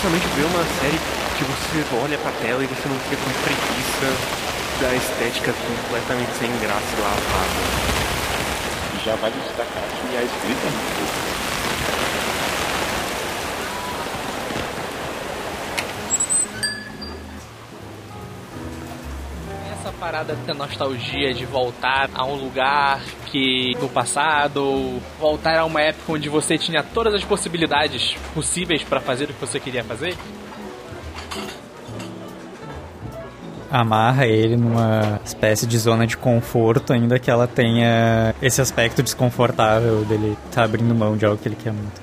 especialmente ver uma série que você olha pra tela e você não fica com preguiça da estética completamente sem graça lavada. Já vale destacar que a escrita é muito boa. Parada da nostalgia de voltar a um lugar que do passado, voltar a uma época onde você tinha todas as possibilidades possíveis para fazer o que você queria fazer? Amarra ele numa espécie de zona de conforto, ainda que ela tenha esse aspecto desconfortável dele tá abrindo mão de algo que ele quer muito.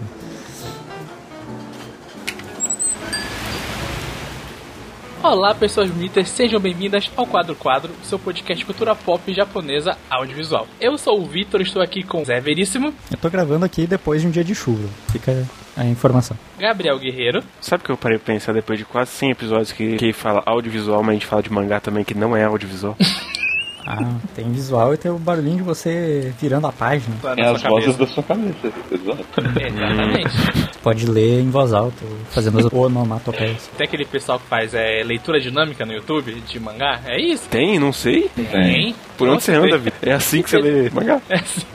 Olá, pessoas bonitas, sejam bem-vindas ao Quadro Quadro, seu podcast cultura pop japonesa audiovisual. Eu sou o Vitor, estou aqui com Zé Veríssimo. Eu tô gravando aqui depois de um dia de chuva. Fica a informação. Gabriel Guerreiro. Sabe o que eu parei pra pensar depois de quase 100 episódios que, que fala audiovisual, mas a gente fala de mangá também que não é audiovisual? Ah, tem visual e tem o barulhinho de você virando a página. É as vozes da sua cabeça, exato. Exatamente. Pode ler em voz alta, fazendo as onomatopeias. Tem aquele pessoal que faz é, leitura dinâmica no YouTube de mangá, é isso? Tem? Não sei. Tem. Por onde você anda, Vitor? É assim que você lê mangá? É assim,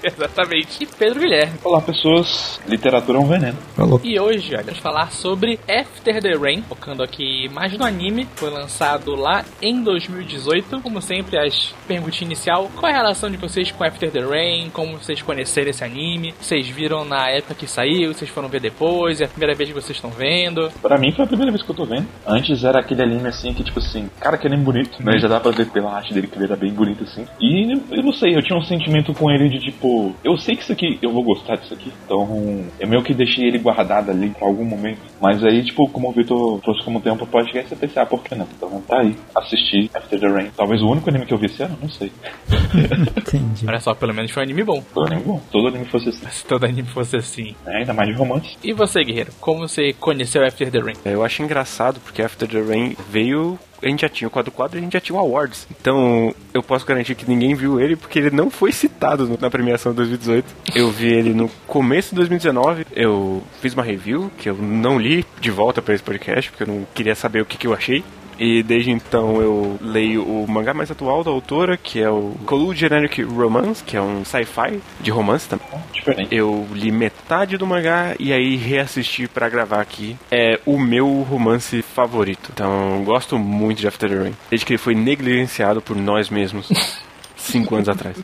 exatamente. E Pedro Guilherme. Olá, pessoas. Literatura é um veneno. Falou. E hoje, olha, vamos falar sobre After the Rain, focando aqui mais no anime. Foi lançado lá em 2018. Como sempre, as perguntas inicial: qual é a relação de vocês com After the Rain? Como vocês conheceram esse anime? Vocês viram na época que saiu? Vocês foram ver depois? É a primeira vez que vocês estão vendo? Pra mim foi a primeira vez que eu tô vendo. Antes era aquele anime assim que, tipo assim, cara, que anime bonito. Mas já dá pra ver pela arte dele que ele era bem bonito assim. E eu não sei, eu tinha um sentimento com ele de tipo, eu sei que isso aqui, eu vou gostar disso aqui. Então, eu meio que deixei ele guardado ali pra algum momento. Mas aí, tipo, como o Vitor trouxe como tempo pro podcast, eu pensei, ah, por que não? Então tá aí, assistir After the Rain. Talvez o único anime que eu vi esse ano, não sei. Entendi. Olha só, pelo menos foi um anime bom. Todo anime bom, todo anime fosse assim. Se todo anime fosse assim. É, ainda mais de romance. E você, Guerreiro? Como você conheceu After the Rain? Eu acho engraçado porque After the Rain veio. A gente já tinha o quadro quadro e a gente já tinha o Awards. Então eu posso garantir que ninguém viu ele porque ele não foi citado na premiação de 2018. Eu vi ele no começo de 2019. Eu fiz uma review que eu não li de volta pra esse podcast porque eu não queria saber o que, que eu achei. E desde então eu leio o mangá mais atual da autora, que é o Colu Generic Romance, que é um sci-fi de romance também. Diferente. Eu li metade do mangá e aí reassisti pra gravar aqui. É o meu romance favorito. Então, gosto muito de After the Rain. Desde que ele foi negligenciado por nós mesmos. Cinco anos atrás.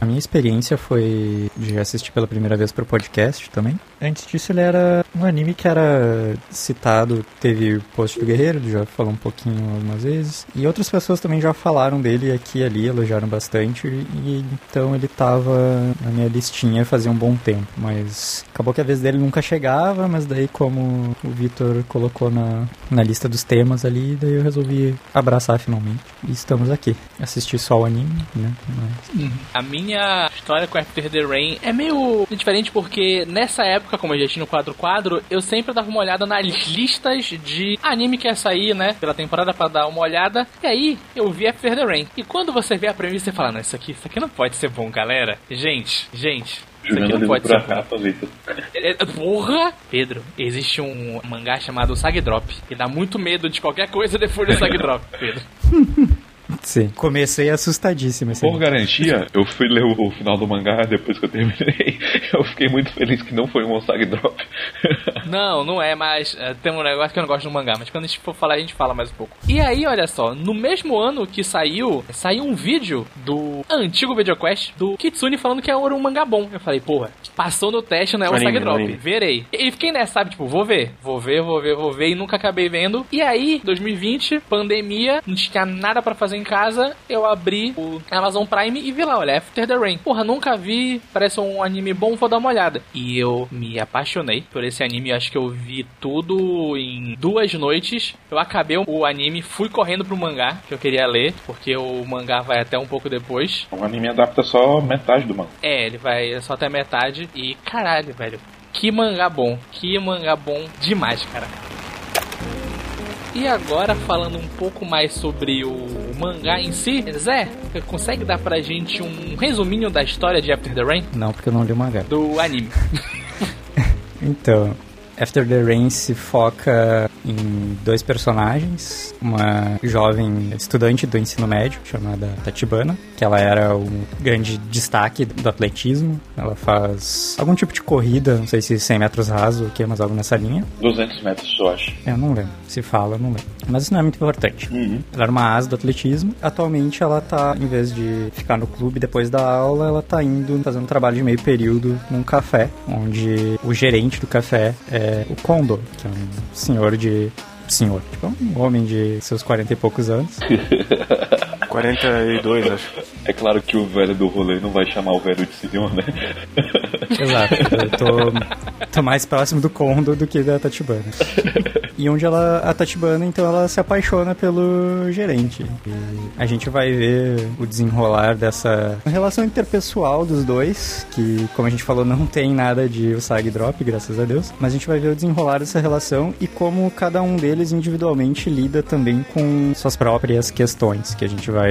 A minha experiência foi de assistir pela primeira vez pro podcast também. Antes disso, ele era um anime que era citado, teve post do Guerreiro, já falou um pouquinho algumas vezes. E outras pessoas também já falaram dele aqui e ali, elogiaram bastante. E então ele tava na minha listinha fazia um bom tempo. Mas acabou que a vez dele nunca chegava, mas daí como o Vitor colocou na, na lista dos temas ali, daí eu resolvi abraçar finalmente. E estamos aqui. Assisti só o anime, né? Mas A minha história com After the Rain é meio diferente porque nessa época, como eu já tinha no quadro quadro, eu sempre dava uma olhada nas listas de anime que ia sair, né, pela temporada pra dar uma olhada. E aí eu vi After the Rain. E quando você vê a premissa, você fala: "Não, isso aqui, isso aqui não pode ser bom, galera". Gente, gente, isso aqui não pode ser bom. capa. É, é, Porra! Pedro, existe um mangá chamado Sag Drop. E dá muito medo de qualquer coisa depois do Sag Drop, Pedro. Sim. Comecei assustadíssimo esse Por garantia, eu fui ler o, final do mangá depois que eu terminei. Eu fiquei muito feliz que não foi um Sag Drop. Não, não é, mas é, tem um negócio que eu não gosto do mangá, mas quando a gente for falar, a gente fala mais um pouco. E aí, olha só, no mesmo ano que saiu, saiu um vídeo do antigo VideoQuest do Kitsune falando que era um mangá bom. Eu falei, porra, passou no teste, não é o Anime, Sag Drop. anime. Verei. E fiquei nessa, sabe, tipo, vou ver, vou ver, vou ver, vou ver, e nunca acabei vendo. E aí, 2020, pandemia, não tinha nada pra fazer em casa, eu abri o Amazon Prime e vi lá, olha, After the Rain. Porra, nunca vi, parece um anime bom, vou dar uma olhada. E eu me apaixonei por esse anime, acho que eu vi tudo em duas noites. Eu acabei o anime, fui correndo pro mangá, que eu queria ler, porque o mangá vai até um pouco depois. O anime adapta só metade do mangá. É, ele vai só até metade. E caralho, velho. Que mangá bom. Que mangá bom demais, cara. E agora falando um pouco mais sobre o mangá em si, Zé, consegue dar pra gente um resuminho da história de After the Rain? Não, porque eu não li o mangá. Do anime. Então, After the Rain se foca em dois personagens, uma jovem estudante do ensino médio chamada Tatibana, que ela era um grande destaque do atletismo. Ela faz algum tipo de corrida, não sei se 100 metros raso ou o que, mas algo nessa linha. 200 metros, eu acho. Eu não lembro. Se fala, eu não lembro. Mas isso não é muito importante. Uhum. Ela era uma asa do atletismo. Atualmente ela tá, em vez de ficar no clube depois da aula, ela tá indo fazendo um trabalho de meio período num café, onde o gerente do café é o Kondo, que é um senhor de. Senhor, tipo, um homem de seus 40 e poucos anos. 42, acho. É claro que o velho do rolê não vai chamar o velho de senhor, né? Exato, eu tô, tô mais próximo do Kondo do que da Tatibana. E onde ela, a Tatibana, então, ela se apaixona pelo gerente. E a gente vai ver o desenrolar dessa relação interpessoal dos dois, que, como a gente falou, não tem nada de Usagi Drop, graças a Deus. Mas a gente vai ver o desenrolar dessa relação e como cada um deles individualmente lida também com suas próprias questões, que a gente vai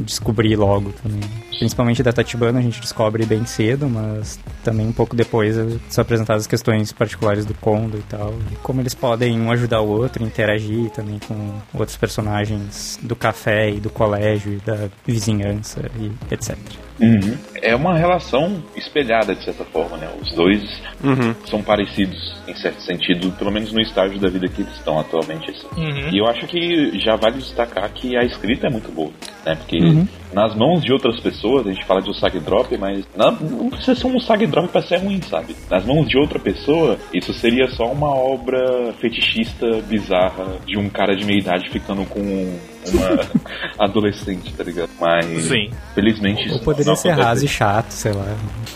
descobrir logo também. Principalmente da Tatibana a gente descobre bem cedo, mas também um pouco depois são apresentadas as questões particulares do Kondo e tal. E como eles podem um ajudar o outro, interagir também com outros personagens do café e do colégio e da vizinhança e etc. Uhum. É uma relação espelhada, de certa forma, né? Os dois Uhum. são parecidos, em certo sentido, pelo menos no estágio da vida que eles estão atualmente. Assim. Uhum. E eu acho que já vale destacar que a escrita é muito boa, né? Porque Uhum. Nas mãos de outras pessoas, a gente fala de Usagi Drop, mas não, não precisa ser um Usagi Drop pra ser ruim, sabe? Nas mãos de outra pessoa, isso seria só uma obra fetichista bizarra de um cara de meia idade ficando com uma adolescente, tá ligado? Mas, Sim. felizmente, isso Ou poderia não ser raso e chato, sei lá.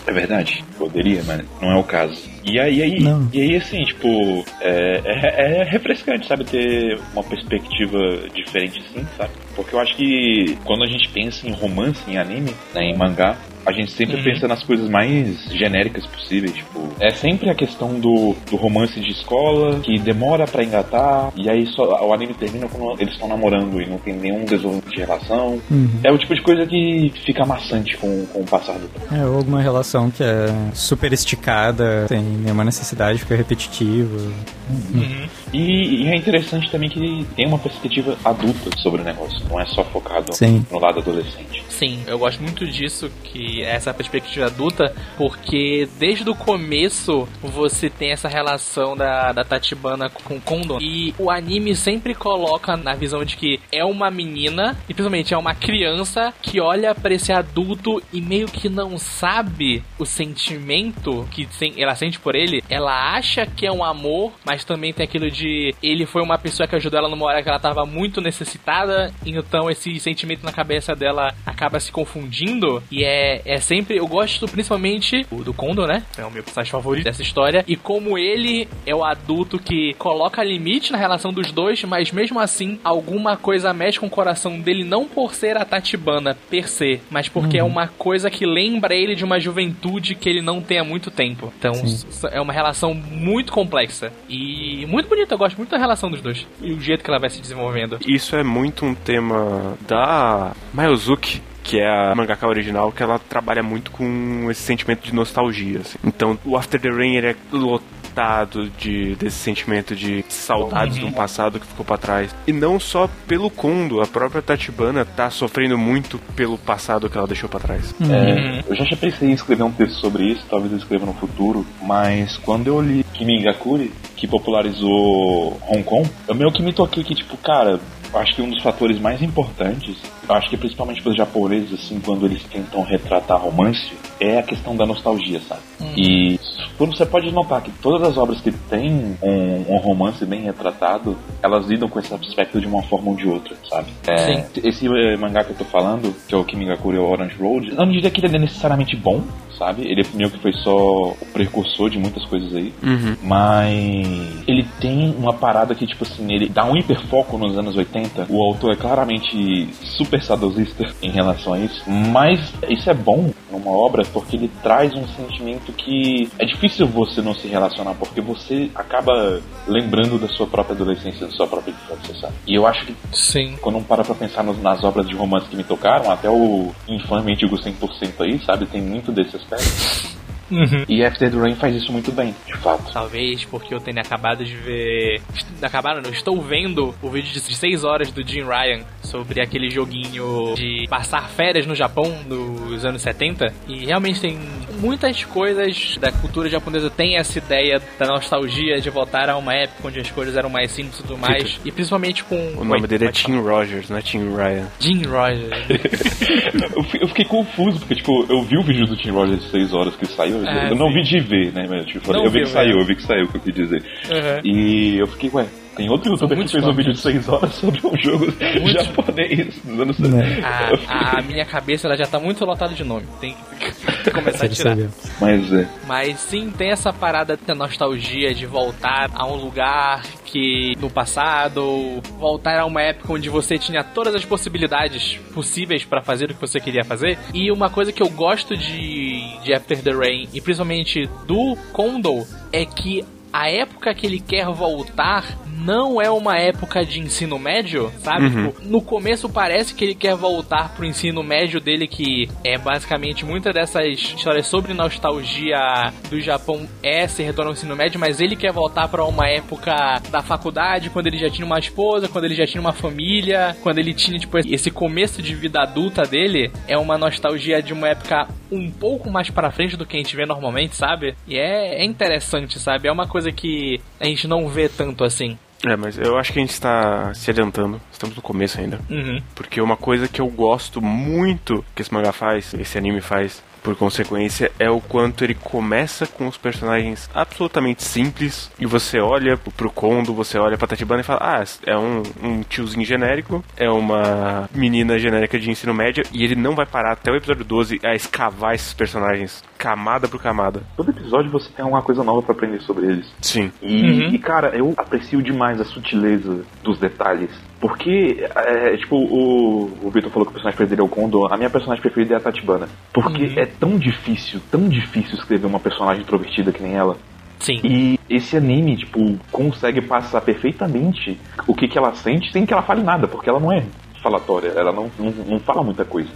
É verdade, poderia, mas não é o caso. E aí, aí, e aí assim, tipo, é, é, é refrescante, sabe, ter uma perspectiva diferente assim, sabe? Porque eu acho que quando a gente pensa em romance, em anime, né, em mangá, a gente sempre Uhum. pensa nas coisas mais genéricas possíveis, tipo, é sempre a questão do, do romance de escola, que demora pra engatar, e aí só, o anime termina quando eles estão namorando e não tem nenhum desenvolvimento de relação. Uhum. É o tipo de coisa que fica maçante com, com o passar do tempo. É, ou alguma relação que é super esticada, sem nenhuma necessidade, fica repetitivo. Uhum. E, e é interessante também que tem uma perspectiva adulta sobre o negócio, não é só focado Sim. no lado adolescente. Sim, eu gosto muito disso, que é essa perspectiva adulta, porque desde o começo você tem essa relação da, da Tatibana com Kondo. E o anime sempre coloca na visão de que é uma menina, e principalmente é uma criança, que olha pra esse adulto e meio que não sabe o sentimento que ela sente por ele. Ela acha que é um amor, mas também tem aquilo de ele foi uma pessoa que ajudou ela numa hora que ela tava muito necessitada, então esse sentimento na cabeça dela acaba se confundindo. E é, é sempre. Eu gosto principalmente do, do Kondo, né? É o meu personagem favorito dessa história. E como ele é o adulto que coloca limite na relação dos dois, mas mesmo assim, alguma coisa mexe com o coração dele, não por ser a Tatibana per se, mas porque é uma coisa que lembra ele de uma juventude que ele não tem há muito tempo. Então Sim. é uma relação muito complexa e muito bonita. Eu gosto muito da relação dos dois e o jeito que ela vai se desenvolvendo. Isso é muito um tema da Mayozuki, que é a mangaka original, que ela trabalha muito com esse sentimento de nostalgia. assim. Então, o After the Rain ele é lotado de, desse sentimento de saudades de um passado que ficou pra trás. E não só pelo Kondo, a própria Tatibana tá sofrendo muito pelo passado que ela deixou pra trás. É, eu já pensei em escrever um texto sobre isso, talvez eu escreva no futuro, mas quando eu li Kimi Gakuri, que popularizou Hong Kong, eu meio que me toquei que, tipo, cara, acho que um dos fatores mais importantes, eu acho que principalmente para os japoneses, assim, quando eles tentam retratar romance, é a questão da nostalgia, sabe? E quando você pode notar que todas as obras que têm um, um romance bem retratado, elas lidam com esse aspecto de uma forma ou de outra, sabe? É, esse eh, mangá que eu tô falando, que é o Kimigakure Orange Road, eu não diria que ele é necessariamente bom, sabe? Ele meio que foi só o precursor de muitas coisas aí. Mas ele tem uma parada que, tipo assim, ele dá um hiperfoco nos anos 80. O autor é claramente super saudosista em relação a isso. Mas isso é bom numa obra porque ele traz um sentimento que é difícil você não se relacionar, porque você acaba lembrando da sua própria adolescência, da sua própria infância, sabe? E eu acho que Sim. quando um para pra pensar nos- nas obras de romance que me tocaram, até o infame Digo 100% aí, sabe? Tem muito desse aspecto. Uhum. E After the Rain faz isso muito bem, de fato. Talvez porque eu tenha acabado de ver. Acabaram, não, estou vendo o vídeo de 6 horas do Jim Ryan sobre aquele joguinho de passar férias no Japão nos anos 70. E realmente tem muitas coisas da cultura japonesa tem essa ideia da nostalgia de voltar a uma época onde as coisas eram mais simples e tudo mais. E principalmente com. O nome Oi, dele é Tim Rogers, não é Tim Ryan. Jim Rogers. eu fiquei confuso, porque, tipo, eu vi o vídeo do Tim Rogers de 6 horas que saiu. Ah, eu não vi de ver, né? Mas, tipo, eu vi viu, que saiu, é. eu vi que saiu, o que eu quis dizer. Uhum. E eu fiquei, ué, tem outro youtuber que muitos fez um vídeo de tópicos. 6 horas sobre um jogo japonês dos anos 70. Né? A, a minha cabeça ela já tá muito lotada de nome. Tem que começar a tirar. Mas é. Mas sim, tem essa parada da nostalgia de voltar a um lugar que no passado, voltar a uma época onde você tinha todas as possibilidades possíveis pra fazer o que você queria fazer. E uma coisa que eu gosto de, de After the Rain, e principalmente do Kondo, é que a época que ele quer voltar não é uma época de ensino médio, sabe? Tipo, no começo parece que ele quer voltar pro ensino médio dele, que é basicamente muita dessas histórias sobre nostalgia do Japão é se retornar ao ensino médio, mas ele quer voltar pra uma época da faculdade, quando ele já tinha uma esposa, quando ele já tinha uma família, quando ele tinha, tipo, esse começo de vida adulta dele, é uma nostalgia de uma época um pouco mais pra frente do que a gente vê normalmente, sabe? E é, é interessante, sabe? É uma coisa que a gente não vê tanto assim. É, mas eu acho que a gente está se adiantando. Estamos no começo ainda. Uhum. Porque uma coisa que eu gosto muito que esse mangá faz, esse anime faz, por consequência, é o quanto ele começa com os personagens absolutamente simples e você olha pro Kondo, você olha pra Tatibana e fala: Ah, é um, um tiozinho genérico, é uma menina genérica de ensino médio e ele não vai parar até o episódio 12 a escavar esses personagens camada por camada. Todo episódio você tem alguma coisa nova pra aprender sobre eles. Sim. E, Uhum. e, cara, eu aprecio demais a sutileza dos detalhes. Porque, é, tipo, o, o Victor falou que o personagem preferido é o Kondo. A minha personagem preferida é a Tatibana. Porque Uhum. é tão difícil, tão difícil escrever uma personagem introvertida que nem ela. Sim. E esse anime, tipo, consegue passar perfeitamente o que, que ela sente sem que ela fale nada, porque ela não é falatória, ela não, não, não fala muita coisa.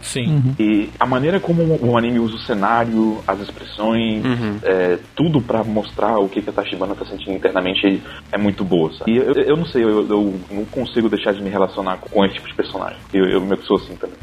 Sim. Uhum. E a maneira como o anime usa o cenário, as expressões, Uhum. é, tudo pra mostrar o que, que a Tachibana tá sentindo internamente é muito boa, sabe? E eu, eu não sei, eu, eu não consigo deixar de me relacionar com esse tipo de personagem. Eu, eu que sou assim também.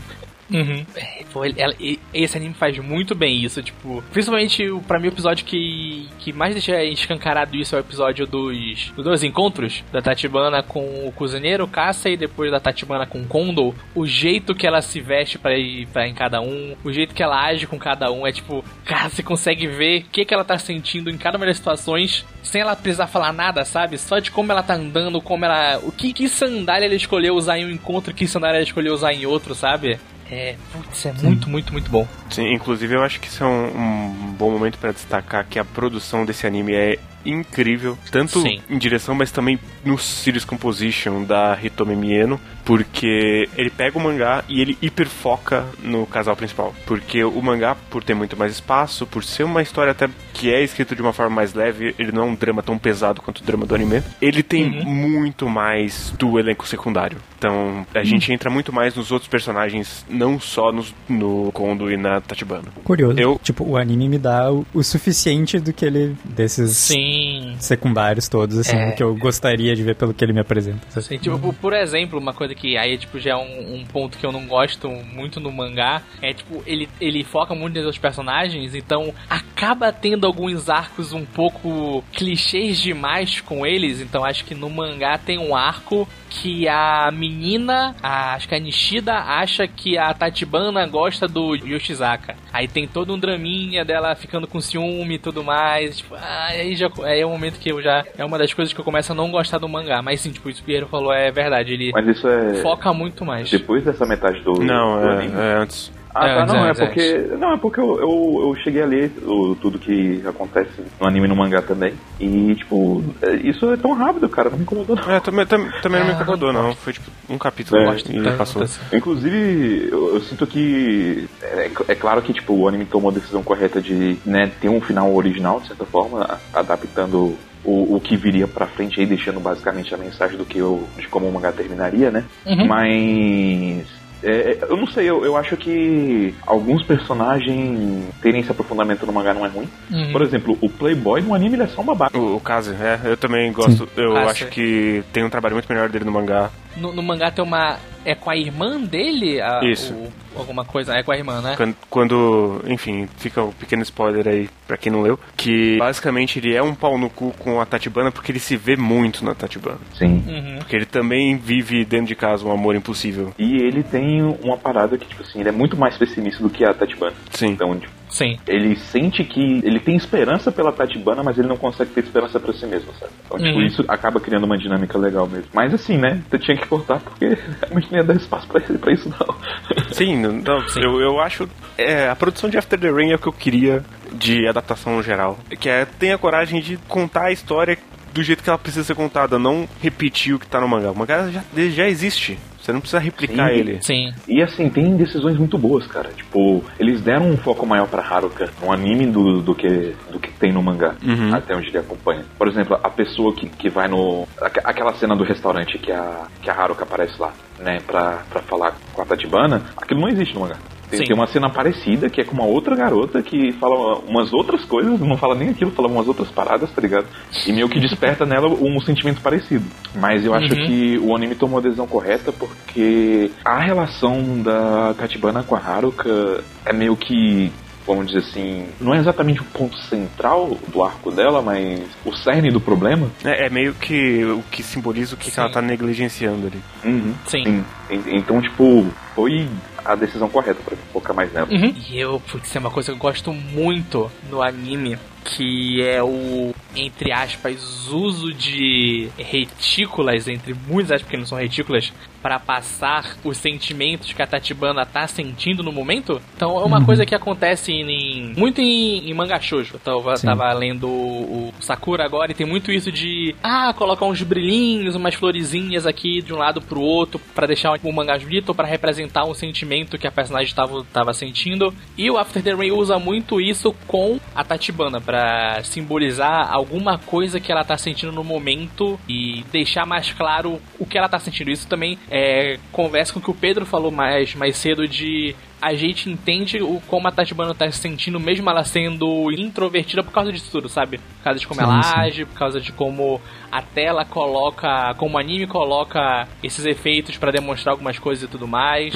Uhum. É, ela- esse anime faz muito bem isso, tipo, principalmente pra mim o episódio que, que mais deixa escancarado isso é o episódio dos, dos dois encontros, da Tatibana com o cozinheiro, Kassa, e depois da Tatibana com o Kondo, o jeito que ela se veste pra ir pra em cada um, o jeito que ela age com cada um, é tipo, cara, você consegue ver o que, que ela tá sentindo em cada uma das situações, sem ela precisar falar nada, sabe? Só de como ela tá andando, como ela. O que, que sandália ela escolheu usar em um encontro, que sandália ela escolheu usar em outro, sabe? É, putz, é muito, muito, muito bom. Sim, inclusive eu acho que isso é um, um bom momento pra destacar que a produção desse anime é incrível, tanto Sim. em direção, mas também no series composition da Hitomi Mieno, porque ele pega o mangá e ele hiperfoca no casal principal, porque o mangá, por ter muito mais espaço, por ser uma história até que é escrita de uma forma mais leve, ele não é um drama tão pesado quanto o drama do anime, ele tem muito mais do elenco secundário. Então, a gente entra muito mais nos outros personagens, não só nos, no Kondo e na Tatibana. Curioso. Eu- Tipo, o anime me dá o, o suficiente do que ele. desses Sim. Secundários todos, assim, É. que eu gostaria de ver pelo que ele me apresenta. Assim, tipo, por- por exemplo, uma coisa que aí tipo, já é um, um ponto que eu não gosto muito no mangá é tipo, ele, ele foca muito nos personagens, então acaba tendo alguns arcos um pouco clichês demais com eles. Então acho que no mangá tem um arco que a menina, a- acho que a Nishida, acha que a Tatibana gosta do Yoshizaka. Aí tem todo um draminha dela ficando com ciúme e tudo mais. Tipo, ah, aí já aí é o momento que eu já. É uma das coisas que eu começo a não gostar do mangá. Mas sim, tipo, isso que o Pierre falou é verdade. Ele Mas isso é foca muito mais. depois dessa metade do, Não, do é, anime. é antes. Ah, É, tá, não, é antes, porque. Não, é porque eu, eu, eu cheguei a ler o- tudo que acontece no anime e no mangá também. E, tipo, é, isso é tão rápido, cara, não me incomodou não. É, também, tam- também não me incomodou, não. Foi tipo um capítulo É, e Tanto passou. assim. Inclusive, eu, eu sinto que. É, é claro que, tipo, o anime tomou a decisão correta de né, ter um final original, de certa forma, adaptando. O, o que viria pra frente aí, deixando basicamente a mensagem do que eu, de como o mangá terminaria, né? Uhum. Mas É, é, eu não sei, eu, eu acho que alguns personagens terem esse aprofundamento no mangá não é ruim. Uhum. Por exemplo, o Playboy no anime ele é só um babaca. O, o Kaze, é, eu também gosto. Eu Ah, acho sim. que tem um trabalho muito melhor dele no mangá. No, no mangá tem uma. É com a irmã dele? A, Isso. o- alguma coisa. É com a irmã, né? Quando, quando, enfim, fica um pequeno spoiler aí pra quem não leu, que basicamente ele é um pau no cu com a Tatibana porque ele se vê muito na Tatibana. Sim. Uhum. Porque ele também vive dentro de casa um amor impossível. E ele tem uma parada que, tipo assim, ele é muito mais pessimista do que a Tatibana. Sim. Então, tipo, Sim. ele sente que ele tem esperança pela Tatibana, mas ele não consegue ter esperança pra si mesmo, sabe? Então, tipo, Uhum. isso acaba criando uma dinâmica legal mesmo. Mas assim, né? Tu tinha que cortar porque realmente não ia dar espaço pra, pra isso, não. Sim, não, Eu, eu acho. É, a produção de After the Rain é o que eu queria de adaptação no geral. Que é tenha coragem de contar a história do jeito que ela precisa ser contada, não repetir o que tá no mangá. O mangá já, já existe. Você não precisa replicar Sim. ele. Sim. E assim, tem decisões muito boas, cara. Tipo, eles deram um foco maior pra Haruka no anime do, do, que, do que tem no mangá, Uhum. até onde ele acompanha. Por exemplo, a pessoa que, que vai no. aque- Aquela cena do restaurante que a, que a Haruka aparece lá, né, pra, pra falar com a Tatibana, aquilo não existe no mangá. Tem, Sim. tem uma cena parecida que é com uma outra garota que fala umas outras coisas, não fala nem aquilo, fala umas outras paradas, tá ligado? E meio que desperta nela um sentimento parecido. Mas eu acho Uhum. que o anime tomou a decisão correta porque a relação da Tatibana com a Haruka é meio que. Vamos dizer assim, não é exatamente o ponto central do arco dela, mas o cerne do problema. É, é meio que o que simboliza o que, que ela Sim. tá negligenciando ali. Uhum. Sim. En- Então, tipo, foi a decisão correta pra focar mais nela. Uhum. E eu, putz, é uma coisa que eu gosto muito no anime, que é o, entre aspas, uso de retículas, entre muitas aspas, porque não são retículas, para passar os sentimentos que a Tatibana tá sentindo no momento. Então é uma coisa que acontece em, muito em, em manga shoujo. Eu tava, Sim. tava lendo o, o Sakura agora e tem muito isso de, ah, colocar uns brilhinhos, umas florezinhas aqui de um lado pro outro para deixar o mangá bonito ou para representar um sentimento que a personagem estava tava sentindo. E o After the Rain usa muito isso com a Tatibana para simbolizar alguma coisa que ela tá sentindo no momento e deixar mais claro o que ela tá sentindo. Isso também é, conversa com o que o Pedro falou mais, mais cedo de a gente entende o como a Tatibana tá se sentindo, mesmo ela sendo introvertida por causa disso tudo, sabe? Por causa de como Sim, ela sim. age, por causa de como a tela coloca, como o anime coloca esses efeitos pra demonstrar algumas coisas e tudo mais.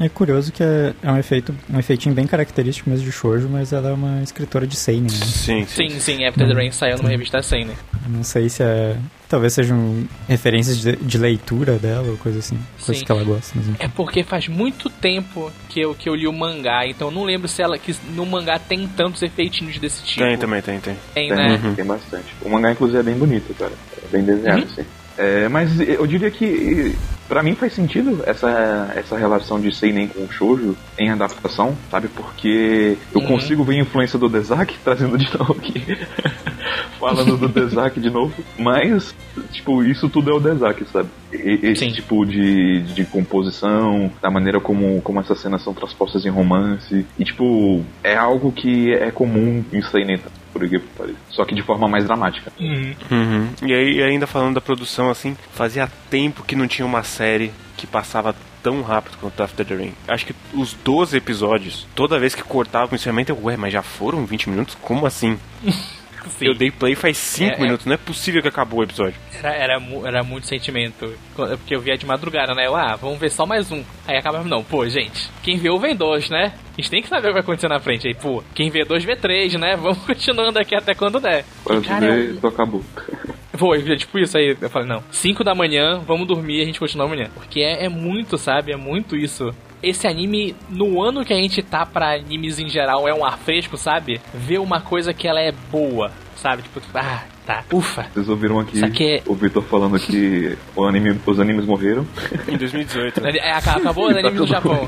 É curioso que é, é um efeito, um efeitinho bem característico mesmo de shoujo, mas ela é uma escritora de seinen, né? Sim, Sim, sim, After the Rain saiu numa revista Seinen. Não sei se é... Talvez sejam referências de, de leitura dela ou coisa assim. Coisa Sim. que ela gosta. É porque faz muito tempo que eu, que eu li o mangá, então eu não lembro se ela que no mangá tem tantos efeitinhos desse tipo. Tem também, tem, tem. Tem, Tem, né? tem bastante. O mangá, inclusive, é bem bonito, cara. É bem desenhado, Uhum. assim. É, mas eu diria que pra mim faz sentido essa, essa relação de Seinen com Shoujo em adaptação, sabe? Porque eu Uhum. consigo ver a influência do Dezaki, trazendo de novo aqui. Falando do Dezaki de novo. Mas, tipo, isso tudo é o Dezaki, sabe? Esse Sim. tipo de, de composição, da maneira como, como essas cenas são transpostas em romance. E, tipo, é algo que é comum em Seinen, por aqui, só que de forma mais dramática. Uhum. Uhum. E aí, ainda falando da produção, assim, fazia tempo que não tinha uma série que passava tão rápido quanto After the Rain. Acho que os 12 episódios, toda vez que cortava o encerramento, eu, ué, mas já foram 20 minutos? Como assim? Sim. Eu dei play faz 5 É, é. minutos, não é possível que acabou o episódio. Era, era, era muito sentimento. Quando- Porque eu via de madrugada, né? Eu, ah, vamos ver só mais um. Aí acabava, não, pô, gente, quem vê um vê dois, né? A gente tem que saber o que vai acontecer na frente. Aí, pô, quem vê dois vê três, né? Vamos continuando aqui até quando der. Quando E, cara, vê, eu, acabou. Foi, é tipo isso aí. Eu falei, não, 5 da manhã, vamos dormir e a gente continua amanhã. Porque é, é muito, sabe? É muito isso. Esse anime, no ano que a gente tá pra animes em geral, é um ar fresco, sabe? Ver uma coisa que ela é boa, sabe? Tipo, ah, tá, ufa. Vocês ouviram aqui aqui é- o Vitor falando que o anime, os animes morreram. Em 2018, né? É, aca- Acabou o Tá anime do tudo Japão.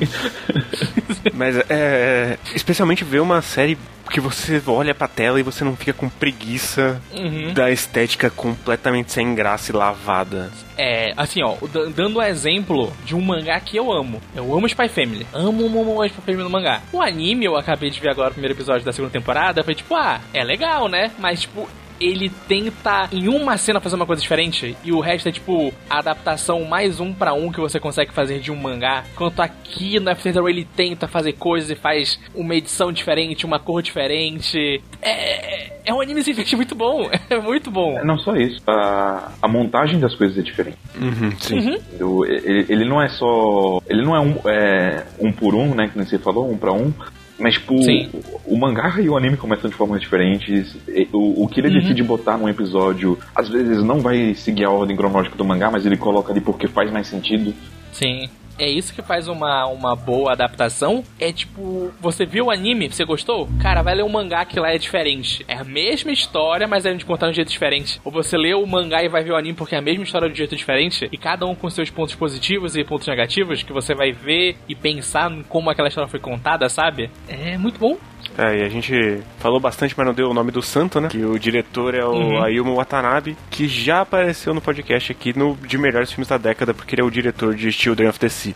Mas é, é. Especialmente ver uma série que você olha pra tela e você não fica com preguiça Uhum. da estética completamente sem graça e lavada. É, assim, ó, dando um exemplo de um mangá que eu amo. Eu amo Spy Family. Amo, amo, amo Spy Family no mangá. O anime, eu acabei de ver agora o primeiro episódio da segunda temporada, foi tipo, ah, é legal, né? Mas, tipo, ele tenta em uma cena fazer uma coisa diferente e o resto é tipo a adaptação mais um para um que você consegue fazer de um mangá. Quanto aqui no After the Rain ele tenta fazer coisas e faz uma edição diferente, uma cor diferente. É, é um anime simplesmente muito bom. É muito bom. Não só isso, a, a montagem das coisas é diferente. Uhum, sim. Eu- ele, ele não é só. Ele não é um, é um por um, né? Que nem você falou, um pra um. Mas, tipo, o, o mangá e o anime começam de formas diferentes. O, o que ele decide botar num episódio, às vezes não vai seguir a ordem cronológica do mangá, mas ele coloca ali porque faz mais sentido. Sim. É isso que faz uma, uma boa adaptação. É tipo, você viu o anime, você gostou? Cara, vai ler um mangá que lá é diferente. É a mesma história, mas é de contar de um jeito diferente. Ou você lê o mangá e vai ver o anime porque é a mesma história de um jeito diferente. E cada um com seus pontos positivos e pontos negativos que você vai ver e pensar em como aquela história foi contada, sabe? É muito bom. É, e a gente falou bastante, mas não deu o nome do santo, né? Que o diretor é o Uhum. Ayumu Watanabe, que já apareceu no podcast aqui no de melhores filmes da década, porque ele é o diretor de Children of the Sea.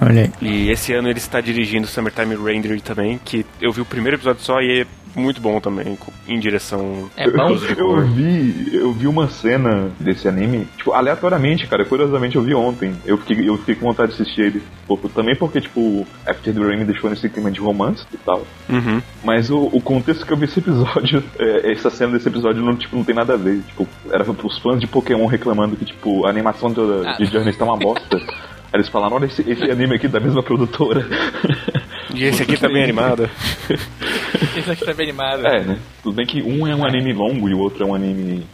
Olha aí. E esse ano ele está dirigindo Summertime Render também, que eu vi o primeiro episódio só e é muito bom também, em direção É bom? Eu cor. vi, eu vi uma cena desse anime, tipo, aleatoriamente, cara. Curiosamente eu vi ontem. Eu fiquei, eu fiquei com vontade de assistir ele. Pouco, também porque, tipo, After the Rain me deixou nesse clima de romance e tal. Uhum. Mas o, o contexto que eu vi esse episódio, é, essa cena desse episódio não, tipo, não tem nada a ver. Tipo, era os fãs de Pokémon reclamando que, tipo, a animação de, Ah. de Journey está uma bosta. Aí eles falaram, olha esse, esse anime aqui da mesma produtora. E esse aqui tá bem animado. Esse aqui tá bem animado. É, né? Tudo bem que um é um anime longo e o outro é um anime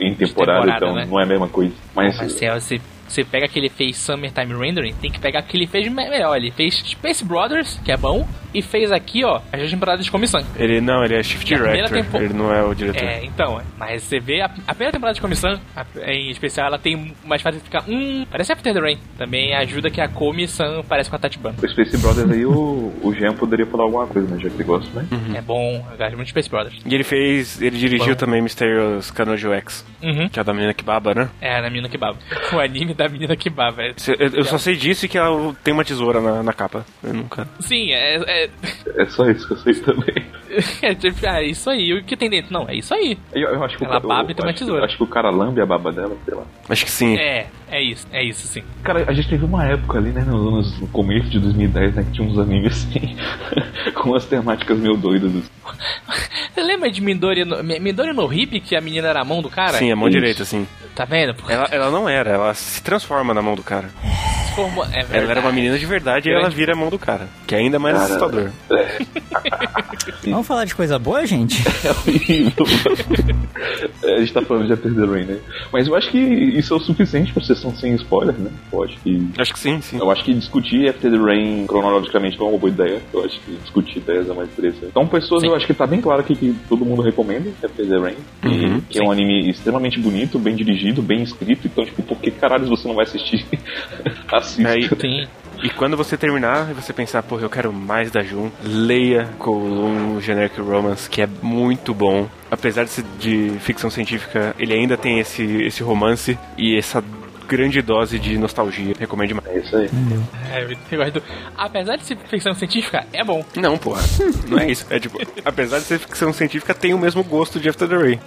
em temporada, temporada, então né? não é a mesma coisa. Mas, Marcel, você, você pega que ele fez Summertime Rendering, tem que pegar o que ele fez me- melhor. Ele fez Space Brothers, que é bom, e fez aqui, ó, as duas temporadas de comissão. Ele não, ele é Shift a Director, tempo- ele não é o diretor. É, então, mas você vê a, a primeira temporada de comissão, a- em especial, ela tem mais fácil de ficar, hum, parece After the Rain. Também ajuda que a comissão parece com a Tatibana. o Space Brothers aí, o, o Jean poderia falar alguma coisa, né? Já que ele gosta, né? É bom, eu gosto muito de Space Brothers. E ele fez, ele dirigiu Bom. também Mysterious Kanojo X, Uhum. que é a da menina que baba, né? É, na menina que baba. O anime da menina que baba. é- Eu, eu só sei disso e que ela tem uma tesoura na, na capa. Eu nunca. Sim, é, é, É só isso que eu sei também. é tipo, ah, é isso aí. O que tem dentro? Não, é isso aí. Eu, eu acho que o Ela ca- baba eu e tem uma acho tesoura. Acho que o cara lambe a baba dela, sei lá. Acho que sim. É, é isso, é isso sim. Cara, a gente teve uma época ali, né, nos anos, no começo de 2010, né, que tinha uns animes assim, com as temáticas meio doidas. assim. Você lembra de Midori no, Mi- Midori no Hip, que a menina era a mão do cara? Sim, a mão Isso. direita, sim. Tá vendo? Ela, ela não era, ela se transforma na mão do cara. É Ela era uma menina de verdade e Grande. ela vira a mão do cara. Que é ainda mais Cara, assustador. Vamos falar de coisa boa, gente? É horrível. É, a gente tá falando de After the Rain, né? Mas eu acho que isso é o suficiente pra sessão sem spoiler, né? Eu acho que. Acho que sim, sim. Eu acho que discutir After the Rain cronologicamente não é uma boa ideia. Eu acho que discutir ideias é mais interessante. Então, pessoas, Sim. eu acho que tá bem claro aqui que todo mundo recomenda After the Rain. e Uhum, que é um anime extremamente bonito, bem dirigido, bem escrito. Então, tipo, por que caralho você não vai assistir? Assista. Aí- Sim. E quando você terminar e você pensar, porra, eu quero mais da Jun, leia Kowloon Generic Romance, que é muito bom. Apesar de de ficção científica, ele ainda tem esse, esse romance e essa grande dose de nostalgia. Recomendo demais. É isso aí. É, eu gosto do- Apesar de ser ficção científica, é bom. Não, porra. Não é isso. É tipo, apesar de ser ficção científica, tem o mesmo gosto de After the Rain.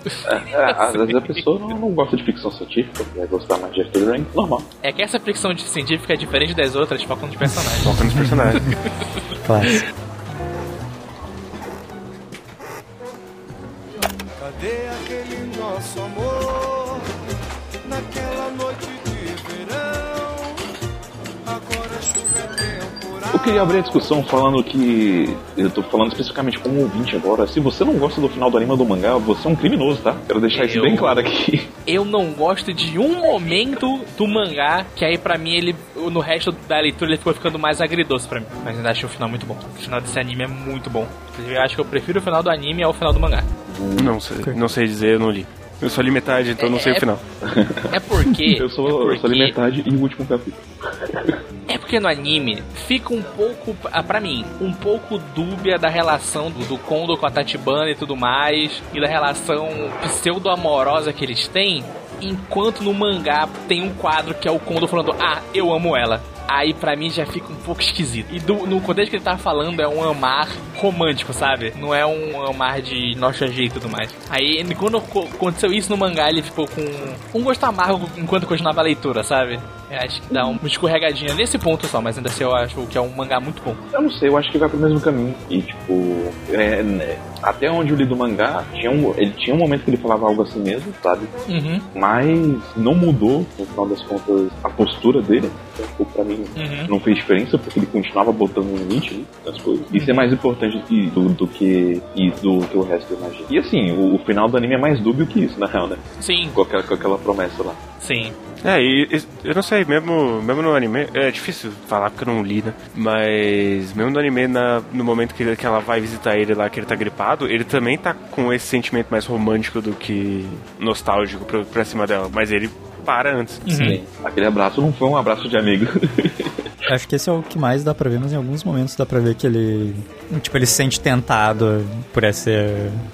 É, às vezes a pessoa não, não gosta de ficção científica, vai gostar mais de After the Rain, normal. É que essa ficção de- científica é diferente das outras, focando de personagens. Foca nos personagens. Clássico. Cadê aquele nosso amor? Eu queria abrir a discussão falando que. Eu tô falando especificamente como ouvinte agora. Se você não gosta do final do anime do mangá, você é um criminoso, tá? Quero deixar isso Eu- bem claro aqui. Eu não gosto de um momento do mangá, que aí pra mim ele. No resto da leitura ele ficou ficando mais agridoce pra mim. Mas ainda achei o final muito bom. O final desse anime é muito bom. Inclusive, eu acho que eu prefiro o final do anime ao final do mangá. Não sei, não sei dizer, eu não li. Eu só li metade, então não sei o final. É porque. Eu sou, é eu porque, sou ali metade e o último capítulo. Porque no anime fica um pouco, ah, pra mim, um pouco dúbia da relação do, do Kondo com a Tatibana e tudo mais, e da relação pseudo-amorosa que eles têm, enquanto no mangá tem um quadro que é o Kondo falando, ah, eu amo ela. aí pra mim já fica um pouco esquisito. E do- no contexto que ele tá falando, é um amar romântico, sabe? Não é um amar de nostalgia e tudo mais. Aí, quando co- aconteceu isso no mangá, ele ficou com um gosto amargo enquanto continuava a leitura, sabe? Eu acho que dá uma escorregadinha nesse ponto só, mas ainda assim eu acho que é um mangá muito bom. Eu não sei, eu acho que vai pro mesmo caminho. E, tipo, é, né, até onde eu li do mangá, tinha um, ele tinha um momento que ele falava algo assim mesmo, sabe? Uhum, Mas não mudou, no final das contas, a postura dele. Então, pra mim, uhum. não fez diferença, porque ele continuava botando um limite nas coisas. Isso é mais importante que- do, do que, do que o resto eu imagino. E assim, o, o final do anime é mais dúbio que isso, na real, né? Sim, Com aquela, com aquela promessa lá. sim. É, e e- eu não sei, mesmo, mesmo no anime, é difícil falar porque eu não li, né? Mas mesmo no anime, na, no momento que, que ela vai visitar ele lá, que ele tá gripado, ele também tá com esse sentimento mais romântico do que nostálgico pra, pra cima dela. Mas ele para antes. Uhum. Aquele abraço não foi um abraço de amigo. Acho que esse é o que mais dá pra ver, mas em alguns momentos dá pra ver que ele. Tipo, ele se sente tentado por essa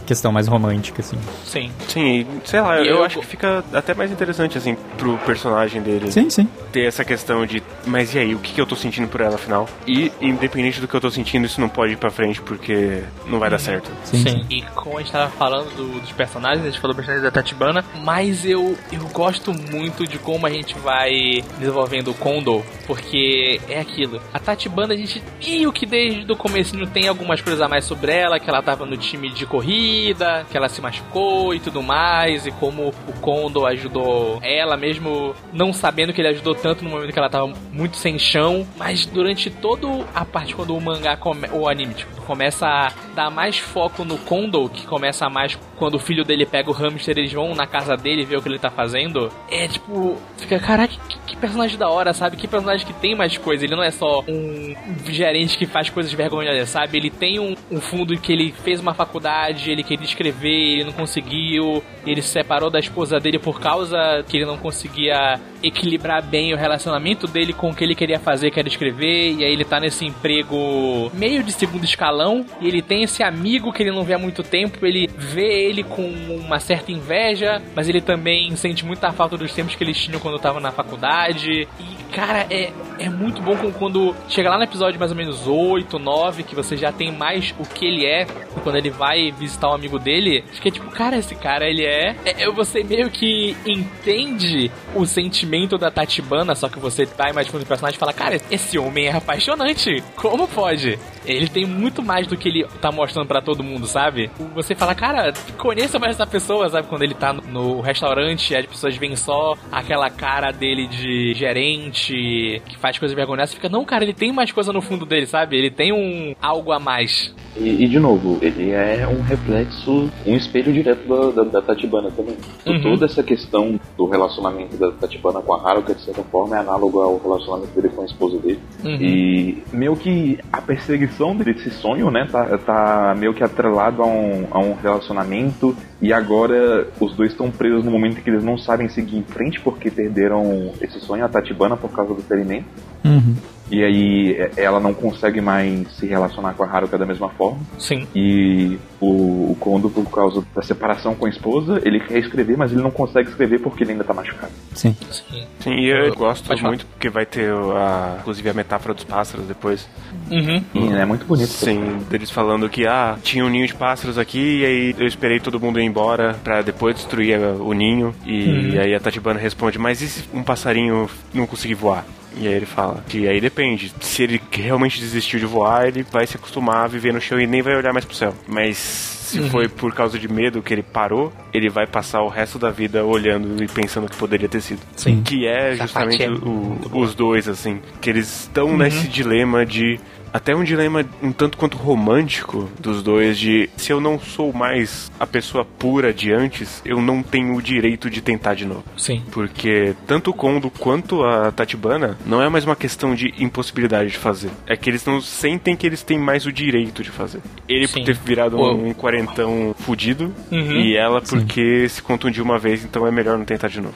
questão mais romântica, assim. Sim. Sim, sei lá, eu, eu- acho que fica até mais interessante, assim, pro personagem dele. Sim, sim. ter essa questão de, mas e aí, o que, que eu tô sentindo por ela afinal? E, independente do que eu tô sentindo, isso não pode ir pra frente porque não vai dar certo. Sim, sim. E como a gente tava falando do- dos personagens, a gente falou bastante da Tatibana, mas eu, eu gosto muito de como a gente vai desenvolvendo o Kondo, porque é aquilo. A Tatibana, a gente meio que desde o comecinho tem algumas coisas a mais sobre ela, que ela tava no time de corrida, que ela se machucou e tudo mais, e como o Kondo ajudou ela, mesmo não sabendo que ele ajudou tanto no momento que ela tava muito sem chão, mas durante toda a parte quando o mangá, come, o anime, tipo, começa a dar mais foco no Kondo, que começa mais quando o filho dele pega o hamster, eles vão na casa dele ver o que ele tá fazendo. É tipo, fica, caraca, que, que personagem da hora, sabe? Que personagem que tem mais coisa. Ele não é só um gerente que faz coisas vergonhosas, sabe? Ele tem um, um fundo que ele fez uma faculdade, ele queria escrever, ele não conseguiu, ele se separou da esposa dele por causa que ele não conseguia equilibrar bem o relacionamento dele com o que ele queria fazer, que era escrever, e aí ele tá nesse emprego meio de segundo escalão, e ele tem esse amigo que ele não vê há muito tempo, ele vê ele com uma certa inveja, mas ele também sente muita falta dos tempos que eles tinham quando estavam na faculdade. E, cara, é, é muito bom quando chega lá no episódio mais ou menos 8, 9, que você já tem mais o que ele é, quando ele vai visitar um amigo dele, que é tipo, cara, esse cara, ele é. é você meio que entende o sentimento da Tatibana, só que você vai mais fundo do personagem e fala, cara, esse homem é apaixonante. Como pode? Ele tem muito mais do que ele tá mostrando pra todo mundo, sabe? Você fala, cara, conheça mais essa pessoa, sabe? Quando ele tá no- no restaurante, as pessoas veem só aquela cara dele de gerente, que faz coisas vergonhosas, você fica, não, cara, ele tem mais coisa no fundo dele, sabe? Ele tem um algo a mais. E, e, de novo, ele é um reflexo, um espelho direto da, da, da Tatibana também. Uhum. Toda essa questão do relacionamento da Tatibana com a Haruka, de certa forma, é análogo ao relacionamento dele com a esposa dele. Uhum. E meio que a perseguição desse sonho, né, tá, tá meio que atrelado a um, a um relacionamento. E agora os dois estão presos no momento em que eles não sabem seguir em frente porque perderam esse sonho, a Tatibana, por causa do ferimento. Uhum. E aí é, ela não consegue mais se relacionar com a Haruka da mesma forma. Sim. E o, o Kondo, por causa da separação com a esposa, ele quer escrever, mas ele não consegue escrever porque ele ainda tá machucado. Sim. Sim. Sim, e eu gosto Pode falar. muito porque vai ter, a, inclusive, a metáfora dos pássaros depois. Uhum. E é muito bonito. Sim, deles falando que, ah, tinha um ninho de pássaros aqui e aí eu esperei todo mundo ir embora pra depois destruir o ninho. E aí a Tatibana responde, mas e se um passarinho não conseguir voar? E aí ele fala que aí depende. Se ele realmente desistiu de voar, ele vai se acostumar a viver no chão e nem vai olhar mais pro céu. Mas se foi por causa de medo que ele parou, ele vai passar o resto da vida olhando e pensando que poderia ter sido. Sim. Que é justamente é o- os dois, assim. Que eles estão nesse dilema de. Até um dilema um tanto quanto romântico dos dois, de se eu não sou mais a pessoa pura de antes, eu não tenho o direito de tentar de novo. Sim. Porque tanto o Kondo quanto a Tatibana não é mais uma questão de impossibilidade de fazer. É que eles não sentem que eles têm mais o direito de fazer. Ele Sim. por ter virado um, um quarentão fudido Uhum. e ela porque se contundiu uma vez, então é melhor não tentar de novo.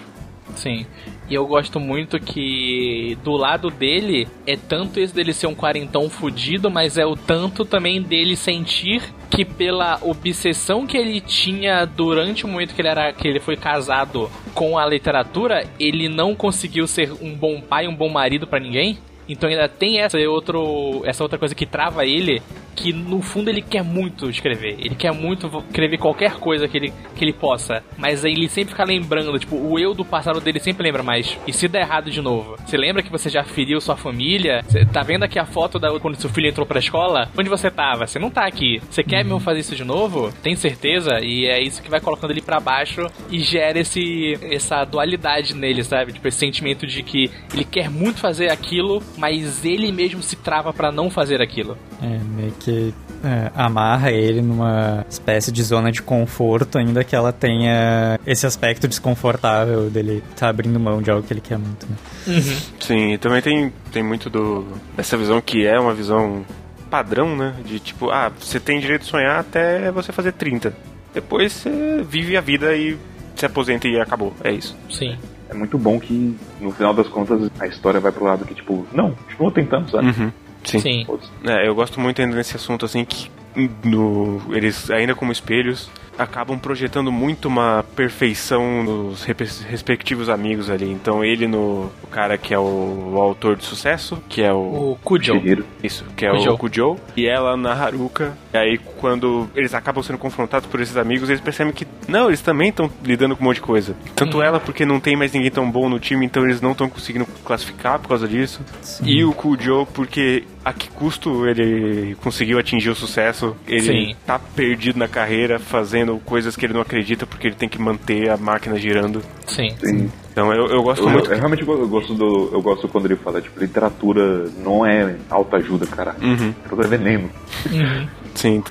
Sim. E eu gosto muito que do lado dele é tanto esse dele ser um quarentão fudido, mas é o tanto também dele sentir que pela obsessão que ele tinha durante o momento que ele era que ele foi casado com a literatura, ele não conseguiu ser um bom pai, um bom marido pra ninguém. Então ainda tem essa, outro, essa outra coisa que trava ele, que no fundo ele quer muito escrever. Ele quer muito escrever qualquer coisa que ele, que ele possa. Mas aí ele sempre fica lembrando, tipo, o eu do passado dele sempre lembra mais. E se der errado de novo? Você lembra que você já feriu sua família? Tá vendo aqui a foto da quando seu filho entrou pra escola? Onde você tava? Você não tá aqui. Você quer mesmo fazer isso de novo? Tem certeza? E é isso que vai colocando ele para baixo e gera esse essa dualidade nele, sabe? Tipo, esse sentimento de que ele quer muito fazer aquilo, mas ele mesmo se trava para não fazer aquilo. É, meio que é, amarra ele numa espécie de zona de conforto, ainda que ela tenha esse aspecto desconfortável dele tá abrindo mão de algo que ele quer muito, né? Uhum. Sim, e também tem, tem muito do dessa visão que é uma visão padrão, né? De tipo, ah, você tem direito de sonhar até você fazer 30. Depois você vive a vida e se aposenta e acabou. É isso. Sim. É muito bom que, no final das contas, a história vai pro lado que, tipo, não, continua tentando, sabe? Uhum. Sim. Sim. É, eu gosto muito ainda nesse assunto, assim, que no, eles, ainda como espelhos, acabam projetando muito uma perfeição nos respectivos amigos ali. Então ele no o cara que é o, o autor de sucesso, que é o... O Kujo. Isso, que é Kujo. o Kujo, e ela na Haruka. E aí, quando eles acabam sendo confrontados por esses amigos, eles percebem que, não, eles também estão lidando com um monte de coisa. Tanto Uhum. ela, porque não tem mais ninguém tão bom no time, então eles não estão conseguindo classificar por causa disso. E o Kujo, porque a que custo ele conseguiu atingir o sucesso, ele Sim. tá perdido na carreira, fazendo coisas que ele não acredita, porque ele tem que manter a máquina girando. Sim. Sim. Então eu, eu gosto Eu, muito. eu realmente eu gosto do. Eu gosto quando ele fala, tipo, literatura não é autoajuda, cara. Uhum. Literatura é veneno. Sim.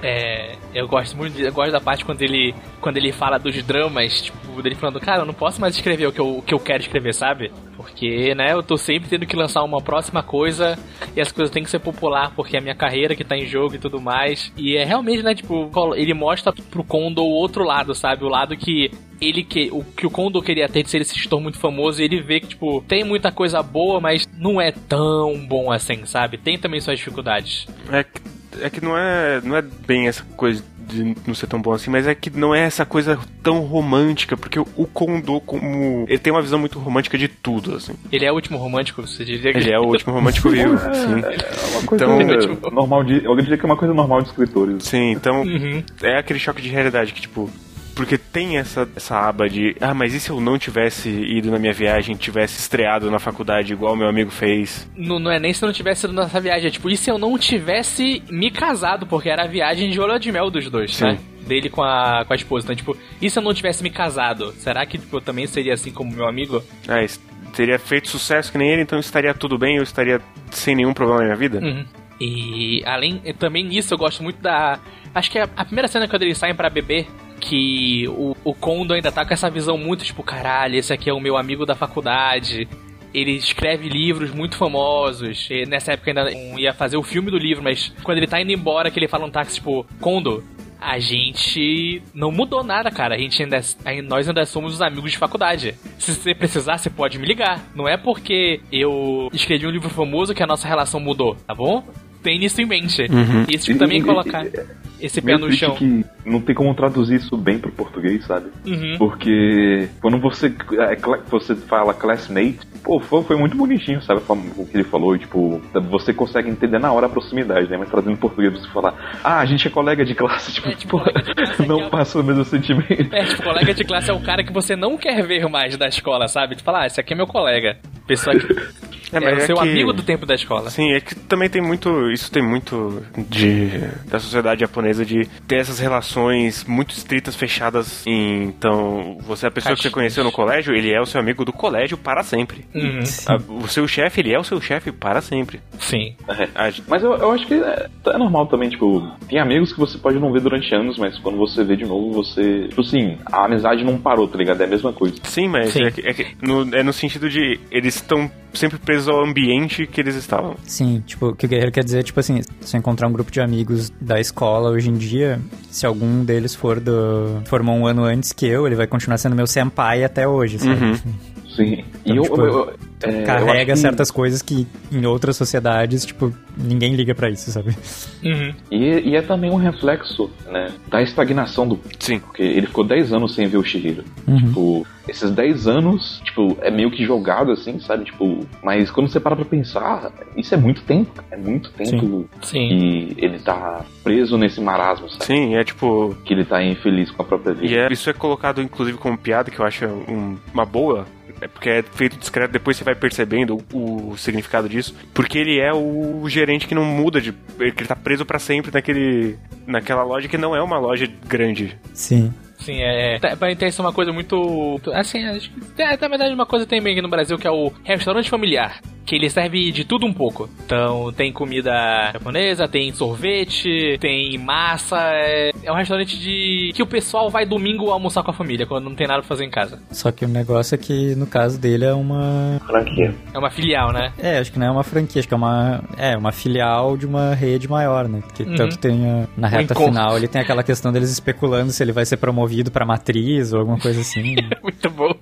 É, eu gosto muito, eu gosto da parte quando ele, quando ele fala dos dramas, tipo, dele falando, cara, eu não posso mais escrever o que eu, o que eu quero escrever, sabe? Porque, né, eu tô sempre tendo que lançar uma próxima coisa e as coisas têm que ser popular porque é a minha carreira que tá em jogo e tudo mais. E é realmente, né, tipo, ele mostra pro Kondo o outro lado, sabe? O lado que ele que o que o Kondo queria ter de ser esse escritor muito famoso e ele vê que, tipo, tem muita coisa boa, mas não é tão bom assim, sabe? Tem também suas dificuldades. É que, é que não é não é bem essa coisa de não ser tão bom assim, mas é que não é essa coisa tão romântica, porque o, Kondo como ele tem uma visão muito romântica de tudo, assim. Ele é o último romântico, você diria que Ele é o último romântico vivo, sim. É uma coisa Então- normal de. Eu diria que é uma coisa normal de escritores. Sim, então Uhum. é aquele choque de realidade que tipo porque tem essa, essa aba de, ah, mas e se eu não tivesse ido na minha viagem, tivesse estreado na faculdade igual meu amigo fez? Não, não é nem se eu não tivesse ido nessa viagem, é tipo, e se eu não tivesse me casado, porque era a viagem de olho de mel dos dois, Sim. né? Dele com a, com a esposa. Então, tipo, e se eu não tivesse me casado? Será que tipo, eu também seria assim como meu amigo? Ah, es- teria feito sucesso que nem ele, então estaria tudo bem, eu estaria sem nenhum problema na minha vida? Uhum. E além, também nisso eu gosto muito da. Acho que a primeira cena quando eles saem pra beber. Que o, o Kondo ainda tá com essa visão muito tipo, caralho, esse aqui é o meu amigo da faculdade. Ele escreve livros muito famosos. E nessa época ainda não ia fazer o filme do livro, mas quando ele tá indo embora, que ele fala um táxi, tipo, Kondo, a gente não mudou nada, cara. A gente ainda, nós ainda somos os amigos de faculdade. Se você precisar, você pode me ligar. Não é porque eu escrevi um livro famoso que a nossa relação mudou, tá bom? Tem isso em mente. Isso tipo, também E- e- colocar e- esse pé no chão. que não tem como traduzir isso bem pro português, sabe? Uhum. Porque quando você, é, você fala classmate, pô, foi, foi muito bonitinho, sabe? O que ele falou, tipo, você consegue entender na hora a proximidade, né? Mas trazendo em português você falar, ah, a gente é colega de classe, tipo, É, tipo, pô, de classe, não ó. passa o mesmo sentimento. É, tipo, colega de classe é o cara que você não quer ver mais da escola, sabe? Tu fala, ah, esse aqui é meu colega. Pessoa que É, é, mas o é seu que- amigo do tempo da escola. Sim, é que também tem muito. Isso tem muito de. da sociedade japonesa de ter essas relações muito estritas, fechadas. Em, então, você é a pessoa que você conheceu no colégio, ele é o seu amigo do colégio para sempre. Uhum. A- o seu chefe, ele é o seu chefe para sempre. Sim. A- Mas eu, eu acho que é, é normal também, tipo, tem amigos que você pode não ver durante anos, mas quando você vê de novo, você. Tipo assim, a amizade não parou, tá ligado? É a mesma coisa. sim, mas Sim. É, que- é no, é no sentido de eles estão sempre presos ao ambiente que eles estavam. Sim, tipo, o que o Guerreiro quer dizer é, tipo assim, se eu encontrar um grupo de amigos da escola hoje em dia, se algum deles for do... formou um ano antes que eu, ele vai continuar sendo meu senpai até hoje, sabe? Uhum. Sim. E Então, eu, tipo, eu- eu- Tu É, eu carrega acho que- certas coisas que em outras sociedades, tipo, ninguém liga pra isso, sabe? Uhum. E, e é também um reflexo, né, da estagnação do. Sim. Porque ele ficou 10 anos sem ver o Shihiro. Uhum. Tipo, esses 10 anos, tipo, é meio que jogado assim, sabe? Tipo, mas quando você para pra pensar, isso é muito tempo. É muito tempo Sim. que ele tá preso nesse marasmo, sabe? Sim, é tipo. Que ele tá infeliz com a própria vida. E é, isso é colocado inclusive como piada, que eu acho um- uma boa. É porque é feito discreto, depois você vai percebendo o, o significado disso. Porque ele é o gerente que não muda de. Ele tá preso pra sempre naquele. naquela loja que não é uma loja grande. Sim. Sim, é. tá- Pra ter isso é uma coisa muito. Assim, acho que. É, na verdade, uma coisa tem bem aqui no Brasil que é o restaurante familiar. Que ele serve de tudo um pouco. Então, tem comida japonesa, tem sorvete, tem massa. É, é um restaurante de. que o pessoal vai domingo almoçar com a família, quando não tem nada pra fazer em casa. Só que o negócio é que, no caso dele, é uma. Franquia. É uma filial, né? É, acho que não é uma franquia, acho que é uma. É, uma filial de uma rede maior, né? Que Uhum. tanto tem. a- na reta final, ele tem aquela questão deles especulando se ele vai ser promovido pra matriz ou alguma coisa assim. Muito bom.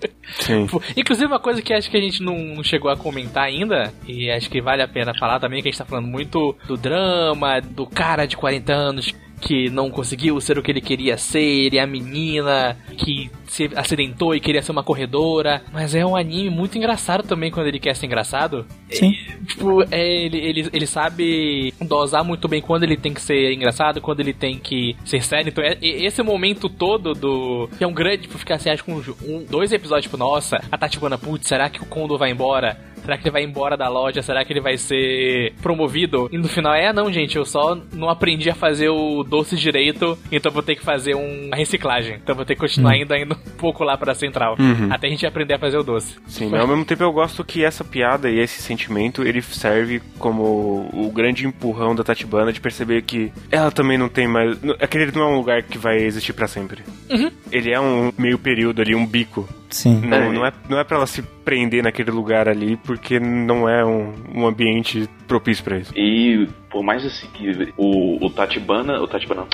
Sim. Inclusive, uma coisa que acho que a gente não, não chegou a comentar ainda, e acho que vale a pena falar também, que a gente tá falando muito do drama, do cara de 40 anos que não conseguiu ser o que ele queria ser, e a menina que se acidentou e queria ser uma corredora. Mas é um anime muito engraçado também quando ele quer ser engraçado. Sim. Tipo, é, ele, ele, ele sabe dosar muito bem quando ele tem que ser engraçado, quando ele tem que ser sério. Então, é, e- esse momento todo do. Que é um grande, tipo, ficar assim, acho que um, um- dois episódios, tipo, nossa, a Tatibana, putz, será que o Kondo vai embora? Será que ele vai embora da loja? Será que ele vai ser promovido? E no final é, não, gente, eu só não aprendi a fazer o doce direito, então vou ter que fazer um- uma reciclagem. Então vou ter que continuar ainda indo um pouco lá pra central. Uhum. Até a gente aprender a fazer o doce. Sim, mas ao mesmo tempo eu gosto que essa piada e esse sentimento ele serve como o grande empurrão da Tatibana de perceber que ela também não tem mais. Aquele não é um lugar que vai existir pra sempre. Ele é um meio período ali, um bico. Sim. Não É. não, é, não é pra ela se prender naquele lugar ali, porque não é um, um ambiente propício pra isso. E por mais assim que o, o Tatibana, o Tatibana,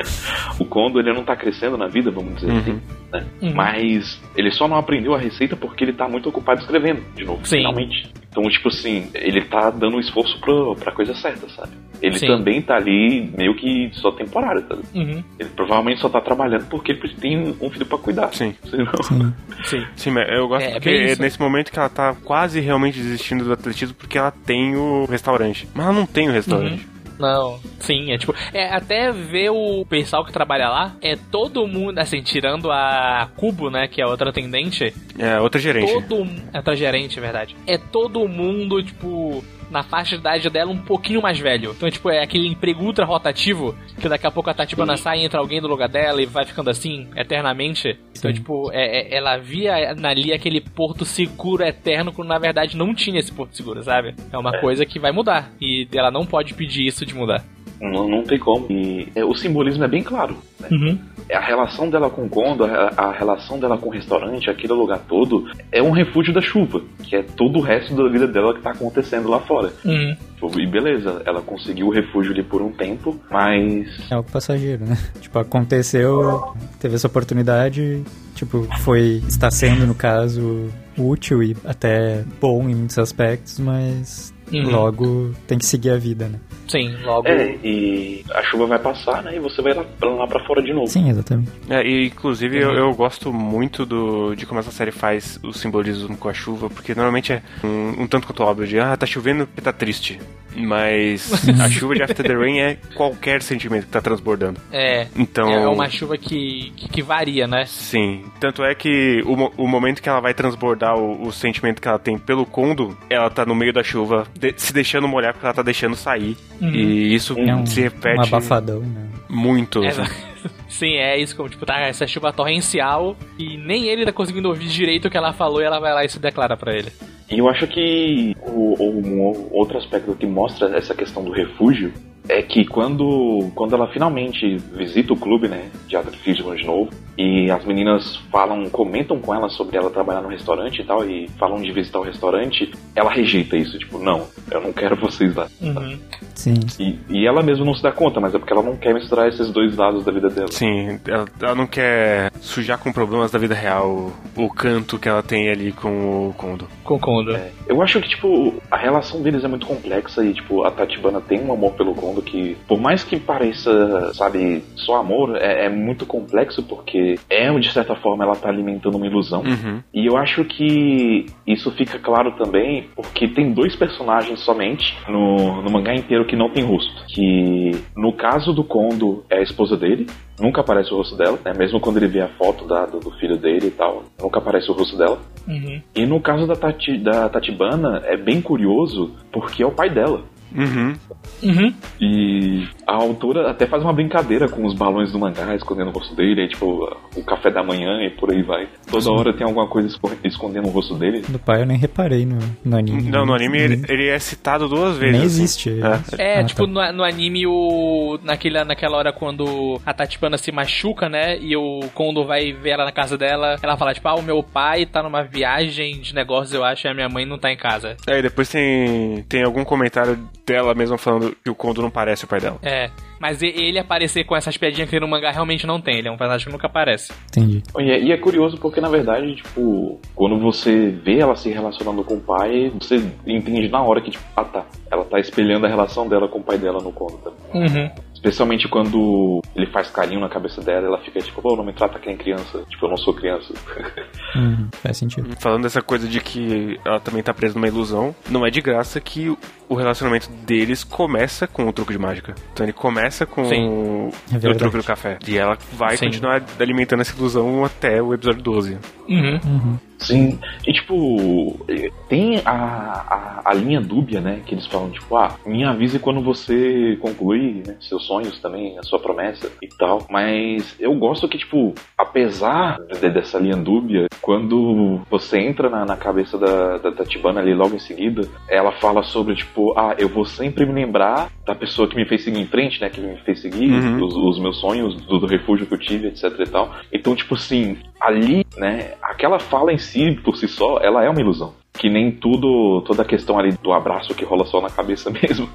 o Kondo ele não tá crescendo na vida, vamos dizer Uhum. assim, né? Uhum. Mas ele só não aprendeu a receita porque ele tá muito ocupado escrevendo, de novo, Sim. finalmente. Então, tipo assim, ele tá dando um esforço pro, pra coisa certa, sabe? Ele Sim. também tá ali meio que só temporário, tá? Uhum. Ele provavelmente só tá trabalhando porque ele tem um filho pra cuidar. Sim. Senão- Sim. Sim. Sim, mas eu gosto É, porque é nesse momento que ela tá quase realmente desistindo do atletismo porque ela tem o restaurante. Mas ela não tem o restaurante. Não, sim, é tipo, é até ver o pessoal que trabalha lá, é todo mundo, assim, tirando a Cubo, né, que é outra atendente, É, outra gerente. todo, é outra gerente, é verdade. É todo mundo, tipo, na faixa de idade dela um pouquinho mais velho. Então, tipo, é aquele emprego ultra rotativo, que daqui a pouco a Tatibana sai e entra alguém do lugar dela e vai ficando assim, eternamente. Então, tipo, é, é- ela via ali aquele porto seguro eterno, quando na verdade não tinha esse porto seguro, sabe? É uma coisa que vai mudar. E ela não pode pedir isso de mudar. Não, não tem como. E é, o simbolismo é bem claro. Né? Uhum. A relação dela com o Kondo, a, a relação dela com o restaurante, aquele lugar todo, é um refúgio da chuva, que é todo o resto da vida dela que tá acontecendo lá fora. Uhum. Tipo, E beleza, ela conseguiu o refúgio ali por um tempo, mas É algo passageiro, né? Tipo, aconteceu, teve essa oportunidade, tipo, foi, está sendo, no caso, útil e até bom em muitos aspectos, mas Uhum. logo tem que seguir a vida, né? Sim, logo. é, e a chuva vai passar, né? E você vai lá, lá pra fora de novo. Sim, exatamente. É, e inclusive eu, eu gosto muito do, de como essa série faz o simbolismo com a chuva, porque normalmente é um, um tanto quanto óbvio de ah, tá chovendo porque tá triste. Mas a chuva de After the Rain é qualquer sentimento que tá transbordando. É. Então. É uma chuva que, que, que varia, né? Sim. Tanto é que o, o momento que ela vai transbordar o, o sentimento que ela tem pelo Kondo, ela tá no meio da chuva, de- se deixando molhar porque ela tá deixando sair. E isso É um, se repete um abafadão, né? muito. É, assim. Sim, é isso, como, tipo, tá essa chuva torrencial e nem ele tá conseguindo ouvir direito o que ela falou e ela vai lá e se declara pra ele. E eu acho que o, o- um outro aspecto que mostra essa questão do refúgio é que quando, quando ela finalmente visita o clube, né, de atletismo de novo, e as meninas falam, comentam com ela sobre ela trabalhar no restaurante e tal, e falam de visitar o restaurante, ela rejeita isso, tipo, não, eu não quero vocês lá. Uhum. Sim. E, e ela mesma não se dá conta, mas é porque ela não quer misturar esses dois lados da vida dela. Sim, ela, ela não quer sujar com problemas da vida real o canto que ela tem ali com o Kondo. Concordo. É, eu acho que, tipo, a relação deles é muito complexa e, tipo, a Tatibana tem um amor pelo Kondo que, por mais que pareça, sabe, só amor, é, é muito complexo porque é, de certa forma, ela tá alimentando uma ilusão. Uhum. E eu acho que isso fica claro também porque tem dois personagens somente no, no mangá inteiro que não tem rosto. Que, no caso do Kondo, é a esposa dele, nunca aparece o rosto dela, né? Mesmo quando ele vê a foto da, do, do filho dele e tal, nunca aparece o rosto dela. Uhum. E no caso da, Tati, da Tatibana, é bem curioso porque é o pai dela. Uhum. Uhum. E a autora até faz uma brincadeira com os balões do mangá escondendo o rosto dele, aí, tipo, o café da manhã e por aí vai. Toda hora tem alguma coisa esco- escondendo o rosto dele. Do pai eu nem reparei no, no anime. Não, no anime ele, ele é citado duas vezes. Nem assim. existe. É. É, Ah, tipo, tá. no, no anime, o. Naquela, naquela hora quando a Tatipana se machuca, né? E o Kondo vai ver ela na casa dela. Ela fala, tipo, ah, o meu pai tá numa viagem de negócios, eu acho, e a minha mãe não tá em casa. É, e depois tem, tem algum comentário dela mesma falando que o Kondo não parece o pai dela. É. Mas ele aparecer com essas piadinhas que tem no mangá realmente não tem. Ele é um personagem que nunca aparece. Entendi. E é, e é curioso porque, na verdade, tipo, quando você vê ela se relacionando com o pai, você entende na hora que, tipo, ah tá, ela tá espelhando a relação dela com o pai dela no conto também. Uhum. Especialmente quando ele faz carinho na cabeça dela, ela fica tipo, pô, não me trata que nem criança. Tipo, eu não sou criança. Uhum, faz sentido. Falando dessa coisa de que ela também tá presa numa ilusão, não é de graça que o- relacionamento deles começa com o truque de mágica. Então ele começa com Sim. o, É o truque do café. E ela vai Sim. continuar alimentando essa ilusão até o episódio 12. Uhum. Uhum. Sim, e tipo, tem a, a, a linha dúbia, né? Que eles falam, tipo, ah, me avise quando você concluir né, seus sonhos também, a sua promessa e tal. Mas eu gosto que, tipo, apesar de- dessa linha dúbia, quando você entra na, na cabeça da, da Tatibana ali logo em seguida, ela fala sobre, tipo, ah, eu vou sempre me lembrar da pessoa que me fez seguir em frente, né? Que me fez seguir Uhum. os, os meus sonhos, do, do refúgio que eu tive, etc e tal. Então, tipo assim, ali, né, aquela fala em si, por si só, ela é uma ilusão. Que nem tudo, toda a questão ali do abraço que rola só na cabeça mesmo.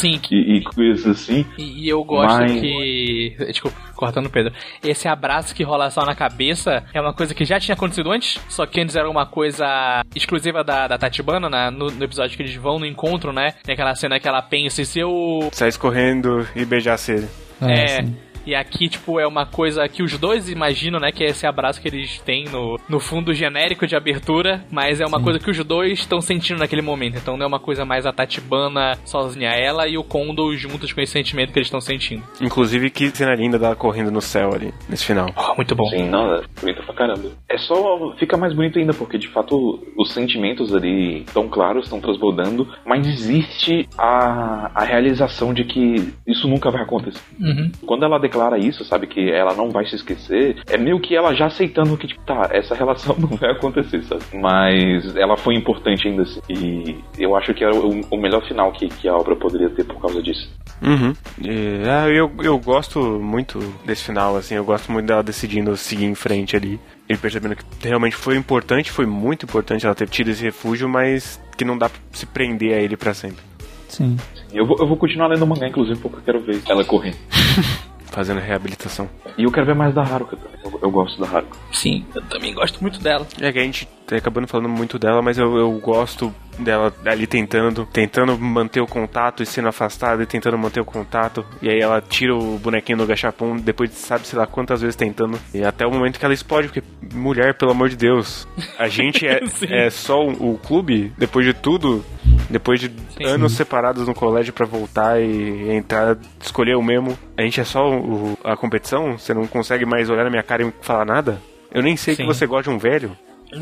Sim, e, e coisas assim. E, e eu gosto Mas- que. Desculpa, cortando o Pedro. Esse abraço que rola só na cabeça é uma coisa que já tinha acontecido antes, só que antes era uma coisa exclusiva da, da Tatibana, né? no, no episódio que eles vão no encontro, né? Tem aquela cena que ela pensa, e se eu. Sair escorrendo e beijasse ele. É, É. sim. E aqui, tipo, é uma coisa que os dois imaginam, né? Que é esse abraço que eles têm no, no fundo genérico de abertura, mas é uma coisa que os dois estão sentindo naquele momento. Então não é uma coisa mais a Tatibana sozinha, ela e o Kondo juntos com esse sentimento que eles estão sentindo. Inclusive, que cena linda dela correndo no céu ali, nesse final. Oh, muito bom. Sim, não, é bonita pra caramba. É só. Fica mais bonito ainda, porque de fato os sentimentos ali estão claros, estão transbordando, mas existe a, a realização de que isso nunca vai acontecer. Uhum. Quando ela declara isso, sabe, que ela não vai se esquecer, é meio que ela já aceitando que, tipo, tá, essa relação não vai acontecer, sabe? Mas ela foi importante ainda assim. E eu acho que é o, o melhor final que, que a obra poderia ter por causa disso. Uhum. E, ah, eu, eu gosto muito desse final, assim, eu gosto muito dela decidindo seguir em frente ali. E percebendo que realmente foi importante, foi muito importante ela ter tido esse refúgio, mas que não dá pra se prender a ele pra sempre. Sim. Eu vou, eu vou continuar lendo o mangá, inclusive, porque eu quero ver ela correndo. Fazendo reabilitação. E eu quero ver mais da Haruka também. Eu, eu gosto da Haruka. Sim, eu também gosto muito dela. É que a gente tá acabando falando muito dela, mas eu, eu gosto dela ali tentando, tentando manter o contato e sendo afastada e tentando manter o contato. E aí ela tira o bonequinho do gachapon depois de sabe sei lá quantas vezes tentando. E até o momento que ela explode, porque mulher, pelo amor de Deus. A gente é, Sim. é só o, o clube, depois de tudo, depois de anos separados no colégio pra voltar e entrar, escolher o mesmo. A gente é só o- a competição? Você não consegue mais olhar na minha cara e falar nada? Eu nem sei Sim. que você gosta de um velho.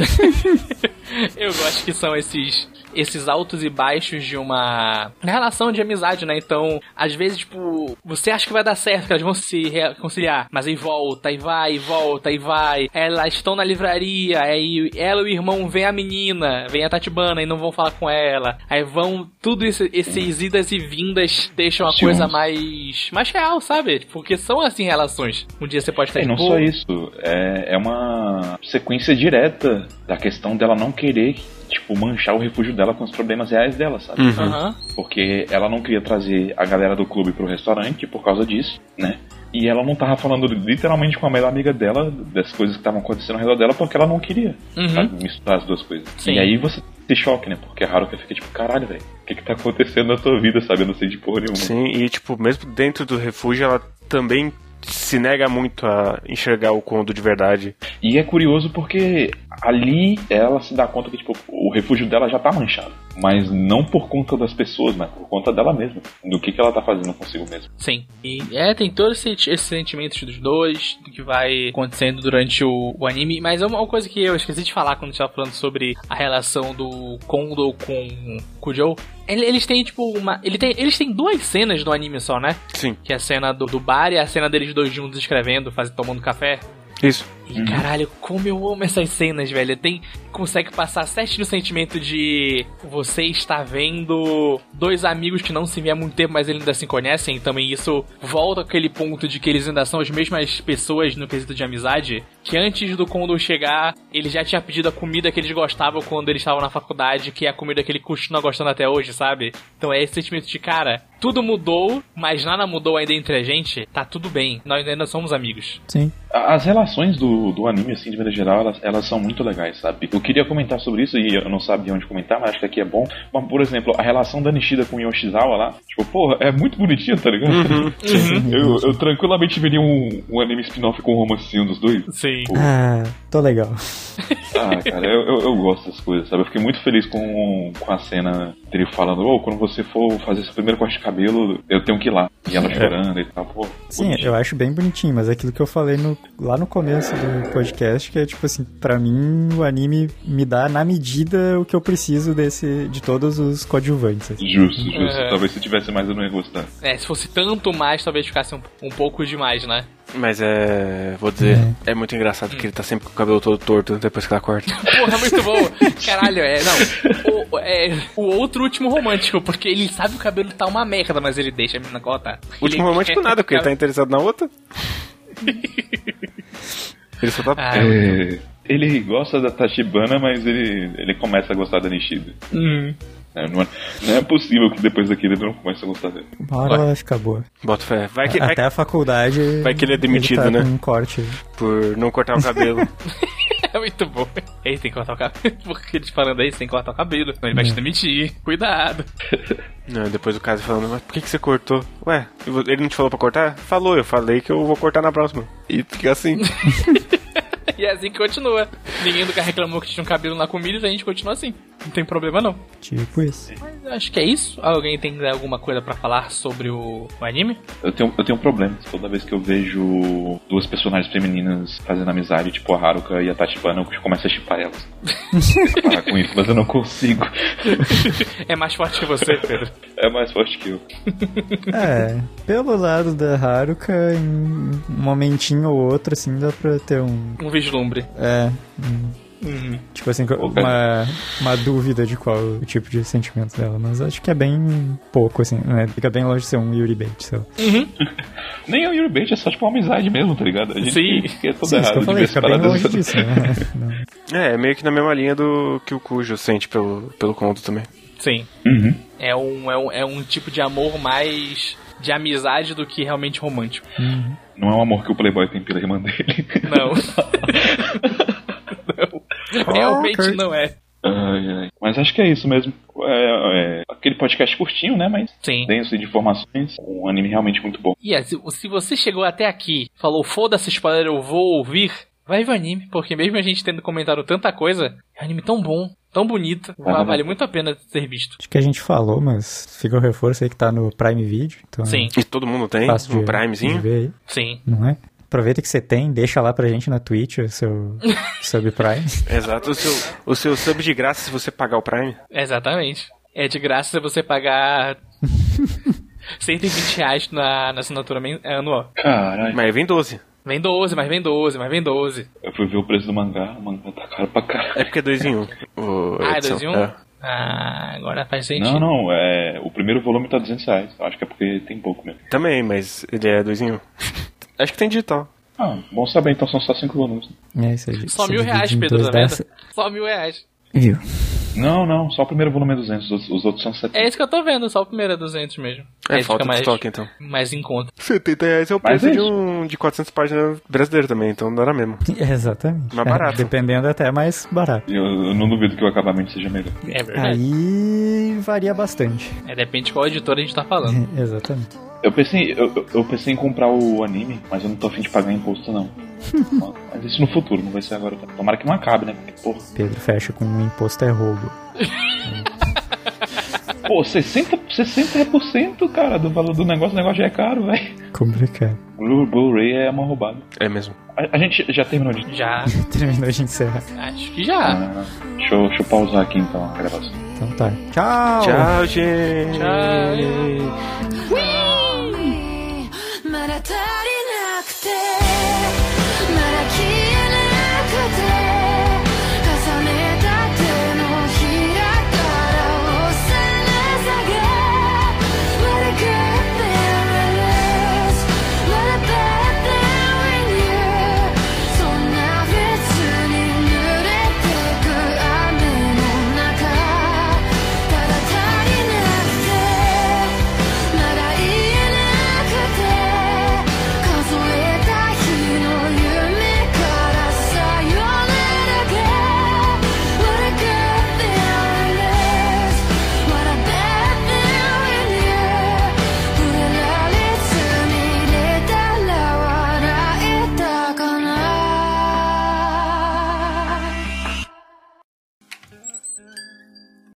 Eu gosto que são esses esses altos e baixos de uma relação de amizade, né? Então, às vezes, tipo, você acha que vai dar certo, que elas vão se reconciliar, mas aí volta, e vai, e volta, e vai. Elas estão na livraria, aí ela e o irmão vem a menina, vem a Tatibana e não vão falar com ela. Aí vão, tudo isso, esses idas e vindas deixam a Sim. coisa mais, mais real, sabe? Porque são assim relações. Um dia você pode estar E não boa. só isso, é, é uma sequência direta da questão dela não querer, tipo, manchar o refúgio dela com os problemas reais dela, sabe? Uhum. Porque ela não queria trazer a galera do clube pro restaurante por causa disso, né? E ela não tava falando literalmente com a melhor amiga dela das coisas que estavam acontecendo ao redor dela porque ela não queria Uhum. sabe, misturar as duas coisas. Sim. E aí você se choque, né? Porque a Haruka fica tipo, caralho, velho, o que que tá acontecendo na tua vida, sabe? Eu não sei de porra nenhuma. Sim, e tipo, mesmo dentro do refúgio, ela também se nega muito a enxergar o Kondo de verdade. E é curioso porque ali ela se dá conta que tipo, o refúgio dela já tá manchado. Mas não por conta das pessoas, mas por conta dela mesma. Do que, que ela tá fazendo consigo mesma. Sim. E é, tem todos esses, esses sentimentos dos dois, do que vai acontecendo durante o, o anime. Mas é uma coisa que eu esqueci de falar quando a gente tava falando sobre a relação do Kondo com, com o Joe. Ele- Eles têm, tipo, uma. Ele tem, eles têm duas cenas no anime só, né? Sim, Que é a cena do, do bar e a cena deles dois juntos escrevendo, fazendo, tomando café. Isso. E caralho, como eu amo essas cenas, velho. Tem. Consegue passar certinho o sentimento de você está vendo dois amigos que não se vê há muito tempo, mas eles ainda se conhecem. Também isso volta àquele ponto de que eles ainda são as mesmas pessoas no quesito de amizade. Que antes do Kondo chegar, ele já tinha pedido a comida que eles gostavam quando eles estavam na faculdade, que é a comida que ele continua gostando até hoje, sabe? Então é esse sentimento de, cara, tudo mudou, mas nada mudou ainda entre a gente. Tá tudo bem, nós ainda somos amigos. Sim. As relações do, do anime, assim, de maneira geral, elas, elas são muito legais, sabe? Eu queria comentar sobre isso e eu não sabia onde comentar, mas acho que aqui é bom. Mas, por exemplo, a relação da Nishida com o Yoshizawa lá, tipo, porra, é muito bonitinho, tá ligado? Eu, eu tranquilamente veria um, um anime spin-off com um romancinho dos dois. Sim. Ah, tô legal. Ah, cara, eu, eu, eu gosto dessas coisas, sabe? Eu fiquei muito feliz com, com a cena dele falando, ô, quando você for fazer seu primeiro corte de cabelo, eu tenho que ir lá. E ela chorando e tal, pô. Sim, bonitinho. eu acho bem bonitinho, mas é aquilo que eu falei no- lá no começo do podcast, que é tipo assim, pra mim o anime me dá na medida o que eu preciso desse de todos os coadjuvantes. assim. Justo, justo. Uhum. Talvez se tivesse mais eu não ia gostar. É, se fosse tanto mais, talvez ficasse um, um pouco demais, né? Mas é. Vou dizer, é, muito engraçado que ele tá sempre com o cabelo todo torto depois que ela corta. Porra, muito bom. Caralho, é. Não. O, é, o outro último romântico, porque ele sabe que o cabelo tá uma merda, mas ele deixa a menina cortar. Último Ele romântico nada, porque ele tá interessado na outra. Ele só tá. Ah, É, ele gosta da Tachibana, mas ele, ele começa a gostar da Nishida. Hum. É, não, é, não é possível que depois daquilo ele não comece a gostar dele. Uma hora ela vai ficar boa. Bota fé. Vai que, vai Até a faculdade. vai que ele é demitido, tá né? Com um corte. por não cortar o cabelo. É muito bom. Ele tem que cortar o cabelo. Porque eles falando aí, você tem que cortar o cabelo. Senão ele vai te demitir. Cuidado. Não, depois o caso falando, mas por que, que você cortou? Ué, ele não te falou pra cortar? Falou, eu falei que eu vou cortar na próxima. E fica assim. E é assim que continua. Ninguém nunca reclamou que tinha um cabelo na comida a gente continua assim. Não tem problema não. Tipo isso. Mas eu acho que é isso. Alguém tem alguma coisa pra falar sobre o, o anime? Eu tenho, eu tenho um problema. Toda vez que eu vejo duas personagens femininas fazendo amizade, tipo a Haruka e a Tachibana, eu começo a chipar elas. Eu parar com isso, mas eu não consigo. É mais forte que você, Pedro. É mais forte que eu. É, pelo lado da Haruka, em um momentinho ou outro, assim, dá pra ter um. Um vislumbre. É. um- Uhum. tipo assim, uma, uma dúvida de qual o tipo de sentimento dela. Mas acho que é bem pouco, assim, né? Fica bem longe de ser um Yuri Bait, sei lá. Nem é o Yuri Bait, é só tipo uma amizade mesmo, tá ligado? A gente Sim. que é Sim, isso que errado eu falei, fica bem longe disso, né? É, é meio que na mesma linha do que o Cujo sente pelo, pelo conto também. Sim. Uhum. É um, é, um, é um tipo de amor mais de amizade do que realmente romântico. Não é um amor que o Playboy tem pela irmã dele. Não. não. Realmente não é. Ai, ai. Mas acho que é isso mesmo. É, é aquele podcast curtinho, né? Mas Sim. denso de informações. Um anime realmente muito bom. E é, se, se você chegou até aqui, falou foda-se spoiler, eu vou ouvir, vai ver o anime, porque mesmo a gente tendo comentado tanta coisa, é um anime tão bom, tão bonito, Vai, vale muito a pena ser visto. Acho que a gente falou, mas fica o reforço aí que tá no Prime Video. Então Sim, E todo mundo tem fácil um de, de Primezinho. ver aí, sim. não é? Aproveita que você tem, deixa lá pra gente na Twitch o seu subprime. Exato. O seu, o seu sub de graça se você pagar o Prime. Exatamente. É de graça se você pagar 120 reais na, na assinatura anual. Caralho. Mas aí vem 12. Vem 12, mas vem 12, mas vem 12. Eu fui ver o preço do mangá, o mangá tá caro pra caralho. É porque é 2 em 1. Um, Ah, é 2 em 1? É. Ah, agora faz sentido. Não, não, é, o primeiro volume tá 200 reais. Acho que é porque tem pouco mesmo. Também, mas ele é 2 em 1. Um. Acho que tem digital. Ah, bom saber, então são só 5 volumes. É isso aí. Só Você mil reais, Pedro, tá vendo? dessa- Só mil reais. Viu? Não, não, só o primeiro volume é 200, os, outros- os outros são 70. É isso que eu tô vendo, só o primeiro é 200 mesmo. É, Aí falta fica mais, estoque então. mais em conta. 70 reais é o preço é de um de 400 páginas brasileiro também, então não era mesmo. Exatamente. Mais É, barato. dependendo até mais barato. Eu, eu não duvido que o acabamento seja melhor. É verdade. Aí varia bastante. É, depende de qual editora a gente tá falando. Exatamente. Eu pensei, eu, eu- eu pensei em comprar o anime, mas eu não tô afim de pagar imposto não. Mas isso no futuro, não vai ser agora. Tomara que não acabe, né? Porque, porra. Pedro fecha com um imposto é roubo. Pô, 60%, 60% cara, do valor do negócio, o negócio já é caro, velho. Complicado. Blu-ray é uma roubada. É mesmo. A, a gente já terminou de. Já. terminou de encerrar. Acho que já. Ah, deixa, eu, deixa eu pausar aqui então a gravação. Então tá. Tchau! Tchau, gente! Tchau! Tchau.